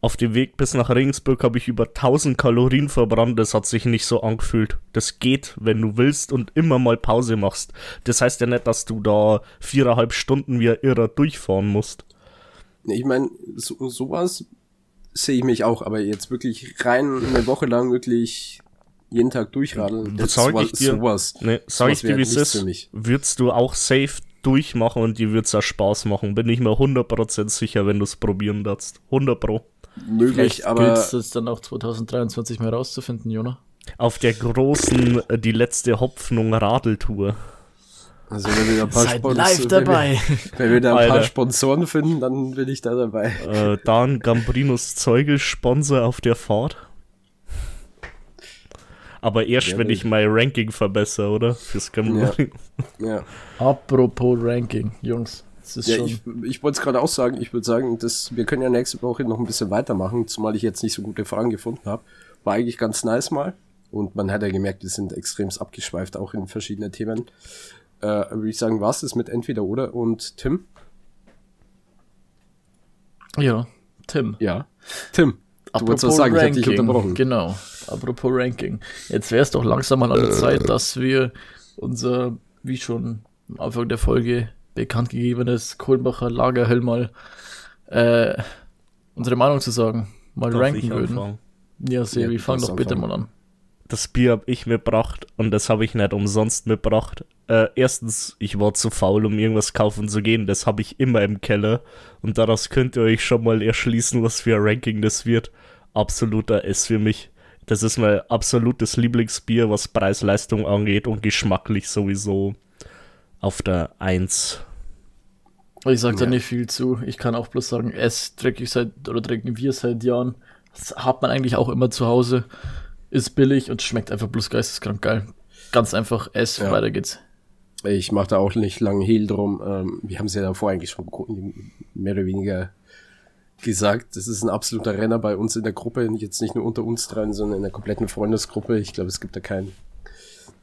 Speaker 3: Auf dem Weg bis nach Regensburg habe ich über 1000 Kalorien verbrannt. Das hat sich nicht so angefühlt. Das geht, wenn du willst und immer mal Pause machst. Das heißt ja nicht, dass du da viereinhalb Stunden wie ein Irrer durchfahren musst.
Speaker 1: Ich meine, so, sowas sehe ich mich auch, aber jetzt wirklich rein eine Woche lang wirklich jeden Tag durchradeln.
Speaker 3: Das sag ich dir, sowas, nee, sag sowas ich dir, wie es ist. Würdest du auch safe durchmachen und die wird es auch Spaß machen. Bin ich mir 100% sicher, wenn du es probieren darfst. 100 Pro.
Speaker 2: Möglich, Vielleicht aber. Gilt es dann auch 2023 mal rauszufinden, Jona?
Speaker 3: Auf der großen, äh, die letzte Hopfnung Radeltour.
Speaker 1: Also wenn wir da ein
Speaker 2: paar Seid live dabei.
Speaker 1: Wenn wir, wenn wir da ein paar Sponsoren finden, dann bin ich da dabei.
Speaker 3: Äh, Dan Gambrinos Zeugel Sponsor auf der Fahrt. Aber erst, ja, wenn ich mein Ranking verbessere, oder? Fürs
Speaker 1: ja. ja.
Speaker 2: Apropos Ranking, Jungs.
Speaker 1: ja, schon... ich, ich wollte es gerade auch sagen, ich würde sagen, dass wir können ja nächste Woche noch ein bisschen weitermachen, zumal ich jetzt nicht so gute Fragen gefunden habe. War eigentlich ganz nice mal. Und man hat ja gemerkt, wir sind extrem abgeschweift, auch in verschiedene Themen. Äh, würde ich sagen, was ist mit entweder oder und Tim?
Speaker 2: Ja, Tim.
Speaker 1: Ja, Tim.
Speaker 2: Du wolltest was sagen, Ranking, ich dich unterbrochen. Genau, apropos Ranking. Jetzt wäre es doch langsam mal an der Zeit, dass wir unser, wie schon am Anfang der Folge bekannt gegebenes Kohlenbacher Lagerhell mal äh, unsere Meinung zu sagen, mal Darf ranken würden. Ja, Sebi, ja, fang doch bitte mal an.
Speaker 3: Das Bier habe ich mitgebracht und das habe ich nicht umsonst mitgebracht. Äh, erstens, ich war zu faul, um irgendwas kaufen zu gehen. Das habe ich immer im Keller. Und daraus könnt ihr euch schon mal erschließen, was für ein Ranking das wird absoluter S für mich. Das ist mein absolutes Lieblingsbier, was Preis-Leistung angeht und geschmacklich sowieso auf der 1.
Speaker 2: Ich sag da nicht viel zu. Ich kann auch bloß sagen, S trinke ich seit oder trinken wir seit Jahren. Das hat man eigentlich auch immer zu Hause. Ist billig und schmeckt einfach bloß geisteskrank geil. Ganz einfach S, ja. weiter geht's.
Speaker 1: Ich mache da auch nicht lange Hehl drum. Ähm, wir haben es ja davor eigentlich schon mehr oder weniger gesagt, das ist ein absoluter Renner bei uns in der Gruppe, jetzt nicht nur unter uns dreien, sondern in der kompletten Freundesgruppe. Ich glaube, es gibt da keinen,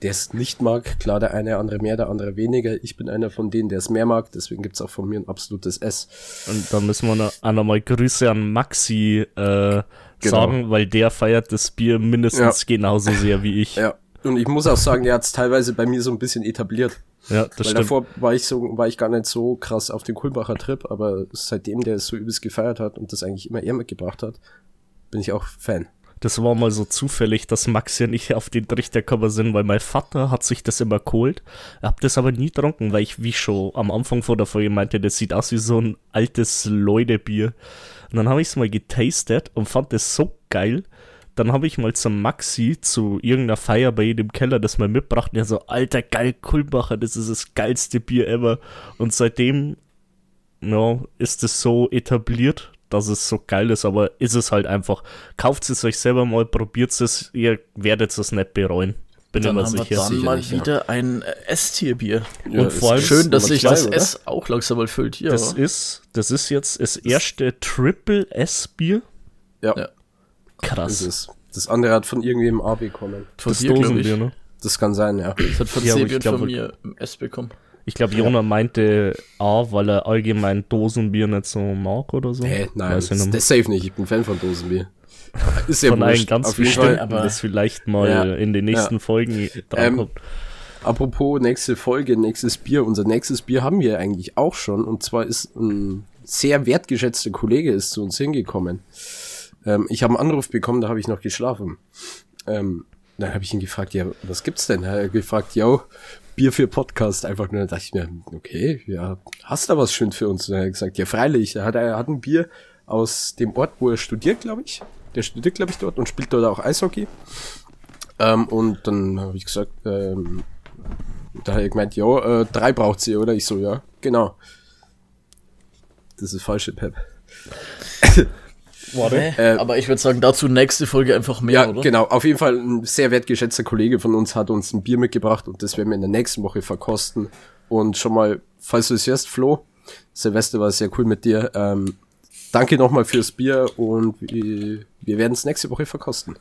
Speaker 1: der es nicht mag. Klar, der eine andere mehr, der andere weniger. Ich bin einer von denen, der es mehr mag, deswegen gibt's auch von mir ein absolutes S.
Speaker 3: Und da müssen wir auch nochmal Grüße an Maxi äh, genau. sagen, weil der feiert das Bier mindestens ja. genauso sehr wie ich.
Speaker 1: Ja. Und ich muss auch sagen, der hat es teilweise bei mir so ein bisschen etabliert.
Speaker 3: Ja, das
Speaker 1: Weil
Speaker 3: stimmt.
Speaker 1: davor war ich so, war ich gar nicht so krass auf den Kulmbacher Trip, aber seitdem der es so übelst gefeiert hat und das eigentlich immer er mitgebracht hat, bin ich auch Fan.
Speaker 3: Das war mal so zufällig, dass Maxi und ich auf den Trichter gekommen sind, weil mein Vater hat sich das immer geholt. Hab das aber nie getrunken, weil ich, wie schon am Anfang vor der Folge meinte, das sieht aus wie so ein altes Leudebier. Und dann habe ich es mal getastet und fand es so geil, dann habe ich mal zum Maxi zu irgendeiner Feier bei jedem Keller das mal mitgebracht und er so, alter geil, Kulbacher, das ist das geilste Bier ever. Und seitdem, ja, ist es so etabliert, dass es so geil ist, aber ist es halt einfach. Kauft es euch selber mal, probiert es, ihr werdet es nicht bereuen. Bin
Speaker 2: dann
Speaker 3: immer
Speaker 2: haben
Speaker 3: sicher.
Speaker 2: Wir dann mal nicht, wieder ja. ein äh, S-Tier-Bier.
Speaker 3: Ja, und vor allem
Speaker 2: schön, dass sich das S auch langsam mal füllt.
Speaker 3: Ja. Das ist, das ist jetzt das erste Triple S-Bier.
Speaker 1: Ja. Krass. Das, das andere hat von irgendwem A bekommen.
Speaker 2: Von das dir, Dosenbier, ne?
Speaker 1: Das kann sein, ja.
Speaker 2: Das hat von ja, Sebi und von mir S bekommen.
Speaker 3: Ich glaube, Jona meinte A, weil er allgemein Dosenbier nicht so mag oder so.
Speaker 1: Hä, nein,
Speaker 3: Weiß ich
Speaker 1: das, das safe nicht. Ich bin Fan von Dosenbier. Ist ja
Speaker 3: Von allen ganz
Speaker 1: Auf jeden Fall.
Speaker 3: bestimmten,
Speaker 2: aber-
Speaker 3: das vielleicht mal
Speaker 1: Ja.
Speaker 3: in den nächsten
Speaker 1: Ja.
Speaker 3: Folgen drankommt.
Speaker 1: Apropos nächste Folge, nächstes Bier. Unser nächstes Bier haben wir eigentlich auch schon. Und zwar ist ein sehr wertgeschätzter Kollege ist zu uns hingekommen. Ähm, ich habe einen Anruf bekommen, da habe ich noch geschlafen. Ähm, dann habe ich ihn gefragt, ja, was gibt's denn? Er hat gefragt, ja, Bier für Podcast. Einfach nur, da dachte ich mir, okay, ja, hast du was schön für uns? Und er hat gesagt, ja, freilich. Er hat, er hat ein Bier aus dem Ort, wo er studiert, glaube ich. Der studiert, glaube ich, dort und spielt dort auch Eishockey. Ähm, und dann habe ich gesagt, ähm, da hat er gemeint, ja, äh, drei braucht sie, oder? Ich so, ja, genau. Das ist falsche Pep.
Speaker 2: Nee,
Speaker 1: Äh,
Speaker 2: aber ich würde sagen, dazu nächste Folge einfach mehr,
Speaker 1: Ja,
Speaker 2: oder?
Speaker 1: genau. Auf jeden Fall ein sehr wertgeschätzter Kollege von uns hat uns ein Bier mitgebracht und das werden wir in der nächsten Woche verkosten. Und schon mal, falls du es hörst, Flo, Silvester war sehr cool mit dir. Ähm, danke nochmal fürs Bier und wir, wir werden es nächste Woche verkosten.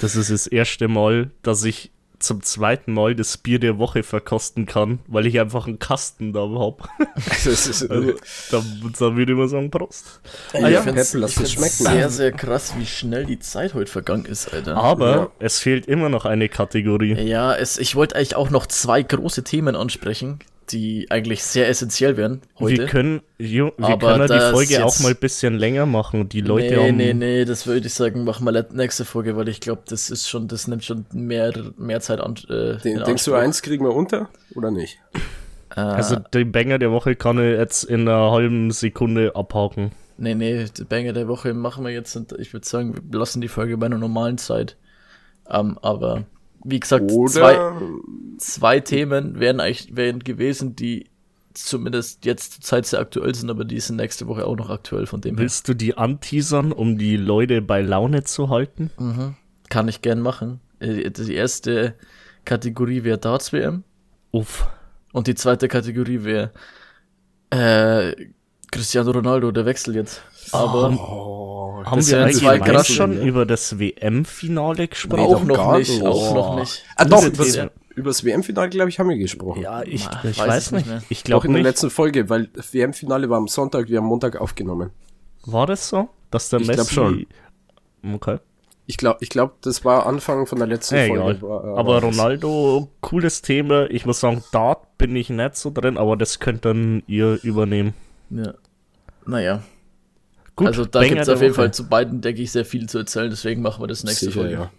Speaker 3: Das ist das erste Mal, dass ich zum zweiten Mal das Bier der Woche verkosten kann, weil ich einfach einen Kasten da habe.
Speaker 1: Das ist,
Speaker 3: Also, da, da würde ich mal sagen, Prost.
Speaker 2: Ey,
Speaker 1: Ah ja,
Speaker 2: ich
Speaker 1: das
Speaker 2: find's
Speaker 1: schmecken.
Speaker 2: Sehr, sehr krass, wie schnell die Zeit heute vergangen ist, Alter.
Speaker 3: Aber
Speaker 1: Ja.
Speaker 3: es fehlt immer noch eine Kategorie.
Speaker 2: Ja, es, ich wollte eigentlich auch noch zwei große Themen ansprechen, die eigentlich sehr essentiell wären heute.
Speaker 3: Wir können, jo, wir
Speaker 2: Aber
Speaker 3: können ja die Folge auch mal ein bisschen länger machen. Die Leute
Speaker 2: nee,
Speaker 3: haben.
Speaker 2: nee, nee, das würde ich sagen, machen wir nächste Folge, weil ich glaube, das ist schon, das nimmt schon mehr, mehr Zeit an. Äh,
Speaker 1: Den,
Speaker 2: in
Speaker 1: denkst du, eins kriegen wir unter oder nicht?
Speaker 2: Äh,
Speaker 3: Also den Banger der Woche kann ich jetzt in einer halben Sekunde abhaken.
Speaker 2: nee, nee, die Banger der Woche machen wir jetzt und ich würde sagen, wir lassen die Folge bei einer normalen Zeit. Ähm, aber wie gesagt, zwei,
Speaker 1: Oder?
Speaker 2: zwei Themen wären eigentlich wären gewesen, die zumindest jetzt zur Zeit sehr aktuell sind, aber die sind nächste Woche auch noch aktuell, von dem her.
Speaker 3: Willst du die anteasern, um die Leute bei Laune zu halten?
Speaker 2: Mhm. Kann ich gern machen. Äh, Die erste Kategorie wäre Darts WM
Speaker 3: Uff.
Speaker 2: und die zweite Kategorie wäre äh, Cristiano Ronaldo, der Wechsel jetzt. Aber
Speaker 1: Oh,
Speaker 3: Haben
Speaker 2: Das
Speaker 3: wir eigentlich
Speaker 2: zwei
Speaker 3: meist
Speaker 2: krasse,
Speaker 3: schon
Speaker 1: ne?
Speaker 3: über das WM-Finale gesprochen?
Speaker 1: Nee,
Speaker 2: auch noch
Speaker 1: gar
Speaker 2: nicht, auch
Speaker 1: Oh.
Speaker 2: noch nicht.
Speaker 1: Ah, doch, übers, übers WM-Finale, glaube ich, haben wir gesprochen.
Speaker 3: Ja, ich,
Speaker 2: Ah,
Speaker 3: ich
Speaker 2: weiß
Speaker 3: weiß,
Speaker 2: ich nicht
Speaker 3: nicht.
Speaker 2: mehr.
Speaker 3: Ich glaube
Speaker 1: in der letzten Folge, weil das WM-Finale war am Sonntag, wir haben Montag aufgenommen.
Speaker 3: War das so? Dass der
Speaker 1: Ich
Speaker 3: Messi...
Speaker 1: schon.
Speaker 3: Okay.
Speaker 1: Ich glaube, ich glaub, das war Anfang von der letzten
Speaker 3: Ja,
Speaker 1: Folge. War, äh,
Speaker 3: Aber Ronaldo, cooles Thema. Ich muss sagen, Dart bin ich nicht so drin, aber das könnt dann ihr übernehmen.
Speaker 2: Ja. Naja,
Speaker 3: Gut,
Speaker 2: also da gibt es auf jeden
Speaker 3: Woche.
Speaker 2: Fall zu beiden, denke ich, sehr viel zu erzählen, deswegen machen wir das nächste
Speaker 1: Sicher,
Speaker 2: Folge.
Speaker 1: ja.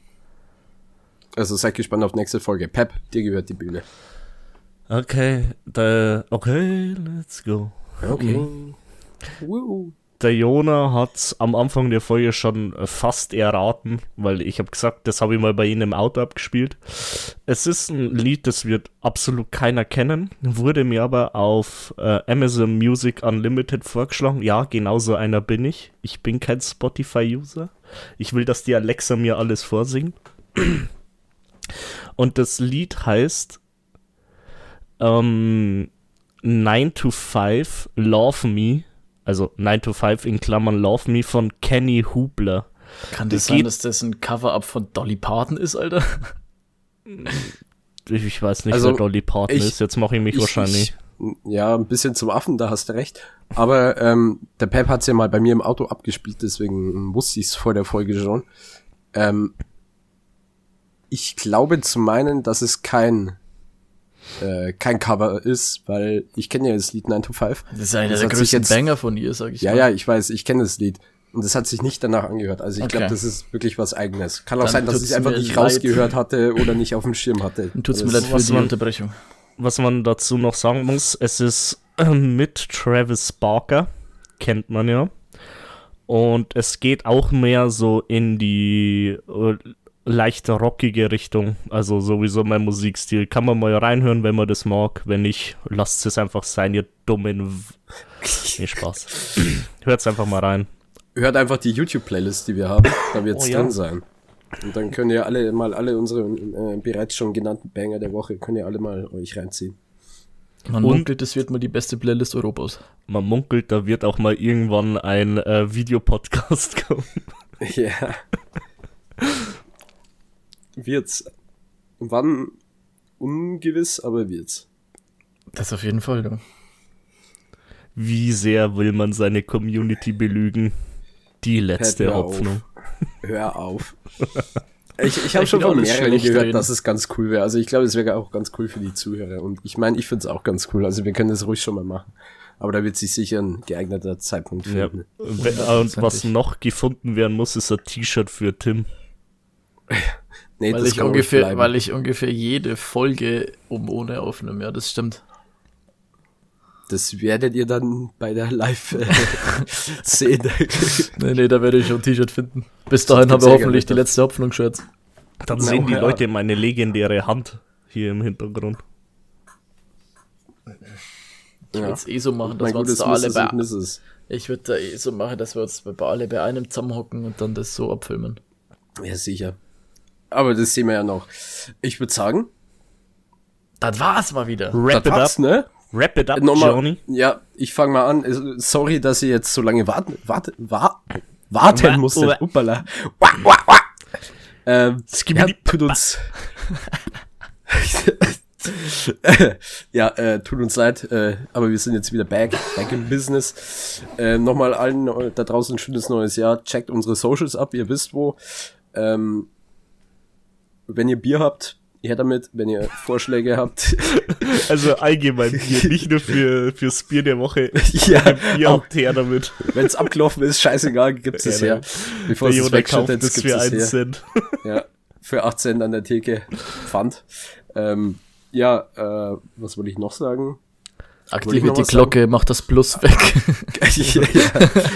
Speaker 1: Also seid gespannt auf nächste Folge. Pep, dir gehört die Bühne.
Speaker 3: Okay, der, okay, let's go.
Speaker 1: Okay.
Speaker 3: Mhm.
Speaker 1: Woo.
Speaker 3: Der Jona hat am Anfang der Folge schon fast erraten, weil ich habe gesagt, das habe ich mal bei Ihnen im Auto abgespielt. Es ist ein Lied, das wird absolut keiner kennen, wurde mir aber auf äh, Amazon Music Unlimited vorgeschlagen. Ja, genau so einer bin ich. Ich bin kein Spotify-User. Ich will, dass die Alexa mir alles vorsingt. Und das Lied heißt ähm, 9 to 5 Love Me also 9 to 5 in Klammern Love Me von Kenny Hubler.
Speaker 2: Kann das
Speaker 3: Das
Speaker 2: sein, dass das ein Cover-Up von Dolly Parton ist, Alter?
Speaker 3: Ich, ich weiß nicht,
Speaker 1: Also,
Speaker 3: wer Dolly Parton
Speaker 1: ich-
Speaker 3: ist. Jetzt mache ich mich
Speaker 1: Ich-
Speaker 3: wahrscheinlich.
Speaker 1: Ich, ja, ein bisschen zum Affen, da hast du recht. Aber ähm, der Pep hat's ja mal bei mir im Auto abgespielt, deswegen wusste ich's vor der Folge schon. Ähm, ich glaube zu meinen, dass es kein äh, kein Cover ist, weil ich kenne ja das Lied 9 to 5.
Speaker 2: Das ist einer
Speaker 1: Das
Speaker 2: der größten
Speaker 1: jetzt-
Speaker 2: Banger von ihr, sag ich
Speaker 1: Ja,
Speaker 2: mal.
Speaker 1: ja, ich weiß, ich kenne das Lied. Und es hat sich nicht danach angehört. Also ich glaube,
Speaker 2: Okay.
Speaker 1: das ist wirklich was eigenes. Kann auch
Speaker 2: Dann
Speaker 1: sein, dass ich einfach
Speaker 2: mir
Speaker 1: nicht
Speaker 2: leid.
Speaker 1: rausgehört hatte oder nicht auf dem Schirm hatte.
Speaker 2: Tut's
Speaker 1: Also
Speaker 2: mir
Speaker 1: das
Speaker 2: leid für
Speaker 3: was
Speaker 2: die
Speaker 3: man-
Speaker 2: Unterbrechung.
Speaker 3: Was man dazu noch sagen muss, es ist äh, mit Travis Barker, kennt man ja. Und es geht auch mehr so in die äh, leicht rockige Richtung. Also sowieso mein Musikstil. Kann man mal reinhören, wenn man das mag. Wenn nicht, lasst es einfach sein, ihr dummen... W nee, Spaß. Hört's einfach mal rein.
Speaker 1: Hört einfach die YouTube-Playlist, die wir haben. Da wird's
Speaker 3: Oh ja.
Speaker 1: drin sein. Und dann könnt ihr alle mal alle unsere äh, bereits schon genannten Banger der Woche, könnt ihr alle mal euch reinziehen.
Speaker 2: Man
Speaker 3: Und-
Speaker 2: munkelt, das wird mal die beste Playlist Europas.
Speaker 3: Man munkelt, da wird auch mal irgendwann ein äh, Videopodcast kommen.
Speaker 1: Ja. Wird's. Wann? Ungewiss, aber wird's.
Speaker 2: Das auf jeden Fall, du.
Speaker 3: Wie sehr will man seine Community belügen? Die letzte
Speaker 1: mir
Speaker 3: Hoffnung.
Speaker 1: Hör auf. Ich, ich habe schon von mehreren gehört,
Speaker 2: reden.
Speaker 1: dass es ganz cool wäre. Also ich glaube, es wäre auch ganz cool für die Zuhörer. Und ich meine, ich finde es auch ganz cool. Also wir können das ruhig schon mal machen. Aber da wird sich sicher ein geeigneter Zeitpunkt
Speaker 3: Ja.
Speaker 1: finden.
Speaker 3: We- Und was noch gefunden werden muss, ist ein T-Shirt für Tim.
Speaker 1: Nee,
Speaker 2: Weil
Speaker 1: das
Speaker 2: ich, ungefähr,
Speaker 1: bleiben.
Speaker 2: weil ich ungefähr jede Folge um ohne aufnehme. Ja, das stimmt.
Speaker 1: Das werdet ihr dann bei der Live äh, sehen.
Speaker 2: Nee, nee, da werde ich schon ein T-Shirt finden. Bis dahin haben wir hoffentlich die letzte Hoffnung-Shirts.
Speaker 3: Dann
Speaker 1: Na,
Speaker 3: sehen die
Speaker 1: ja.
Speaker 3: Leute meine legendäre Hand hier im Hintergrund.
Speaker 2: Ich würde es eh so machen, dass
Speaker 1: mein
Speaker 2: wir uns da alle bei. Ich würde da eh so machen, dass wir uns bei alle bei einem zusammenhocken und dann das so abfilmen.
Speaker 1: Ja, sicher. Aber das sehen wir ja noch. Ich würde sagen,
Speaker 2: Das war's mal wieder.
Speaker 3: Wrap
Speaker 1: das
Speaker 3: it up,
Speaker 1: ne?
Speaker 3: wrap it up,
Speaker 1: Nochmal,
Speaker 3: Johnny.
Speaker 1: ja, ich fange mal an. Sorry, dass ihr jetzt so lange warten, warte, wa warten
Speaker 3: Wa-
Speaker 1: musstet. Uppala. Wa, wa, wa. Ähm, ja,
Speaker 3: Skibidi-
Speaker 1: tut uns. ja, äh, tut uns leid, äh, aber wir sind jetzt wieder back, back in business. Äh, Nochmal allen da draußen ein schönes neues Jahr. Checkt unsere Socials ab, ihr wisst wo. Ähm, wenn ihr Bier habt, her damit. Wenn ihr Vorschläge habt,
Speaker 3: Also allgemein Bier, nicht nur für, fürs Bier der Woche.
Speaker 1: ja,
Speaker 3: Bier
Speaker 1: auch
Speaker 3: habt her damit.
Speaker 1: Wenn es abgelaufen ist, scheißegal, gibt's es
Speaker 3: Ja,
Speaker 1: her. Bevor es wegschüttet,
Speaker 3: es
Speaker 1: gibt's
Speaker 3: für
Speaker 1: es
Speaker 3: einen
Speaker 1: her.
Speaker 3: Cent.
Speaker 1: Ja, für 8 Cent an der Theke. Pfand. Ähm, ja, äh, was wollte ich noch sagen?
Speaker 2: Aktiviert die Glocke, macht das Plus weg.
Speaker 1: ja,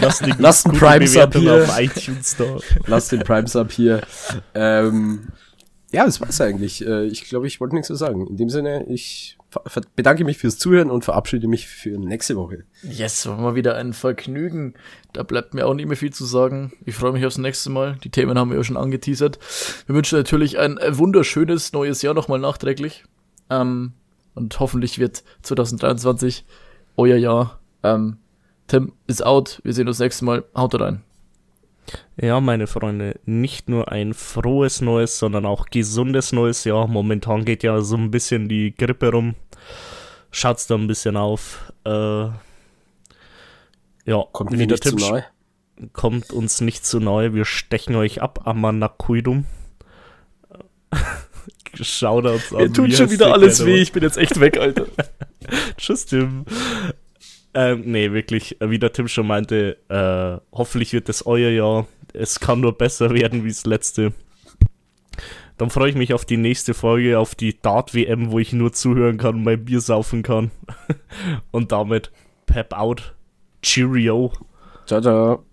Speaker 3: Lass die
Speaker 1: Lasst einen
Speaker 3: gute
Speaker 1: Prime Sub
Speaker 3: Bewertung
Speaker 1: hier.
Speaker 3: auf iTunes da.
Speaker 1: Lass den Prime Sub hier. Ähm, ja, das war's eigentlich. Äh, ich glaube, ich wollte nichts mehr sagen. In dem Sinne, ich bedanke mich fürs Zuhören und verabschiede mich für nächste Woche.
Speaker 2: Yes, war mal wieder ein Vergnügen. Da bleibt mir auch nicht mehr viel zu sagen. Ich freue mich aufs nächste Mal. Die Themen haben wir ja schon angeteasert. Wir wünschen natürlich ein äh, wunderschönes neues Jahr nochmal nachträglich. Ähm, und hoffentlich wird 2023 euer Jahr. Ähm, Tim ist out. Wir sehen uns nächstes Mal. Haut rein.
Speaker 3: Ja, meine Freunde, nicht nur ein frohes neues, sondern auch gesundes neues Jahr. Momentan geht ja so ein bisschen die Grippe rum. Schaut's da ein bisschen auf. Äh, ja,
Speaker 1: Kommt
Speaker 3: wie
Speaker 1: mir
Speaker 3: der
Speaker 1: nicht zu nahe.
Speaker 3: kommt uns nicht zu nahe. Wir stechen euch ab, Amanakuidum. Shoutouts an
Speaker 2: Mir tut schon wieder
Speaker 3: der
Speaker 2: alles weh. Ich bin jetzt echt weg, Alter.
Speaker 3: Tschüss, Tim. Ähm, nee, wirklich, äh, wie der Tim schon meinte, äh, hoffentlich wird es euer Jahr. Es kann nur besser werden wie das letzte. Dann freue ich mich auf die nächste Folge, auf die Dart-WM, wo ich nur zuhören kann und mein Bier saufen kann. und damit Pep out. Cheerio.
Speaker 1: Ciao, ciao.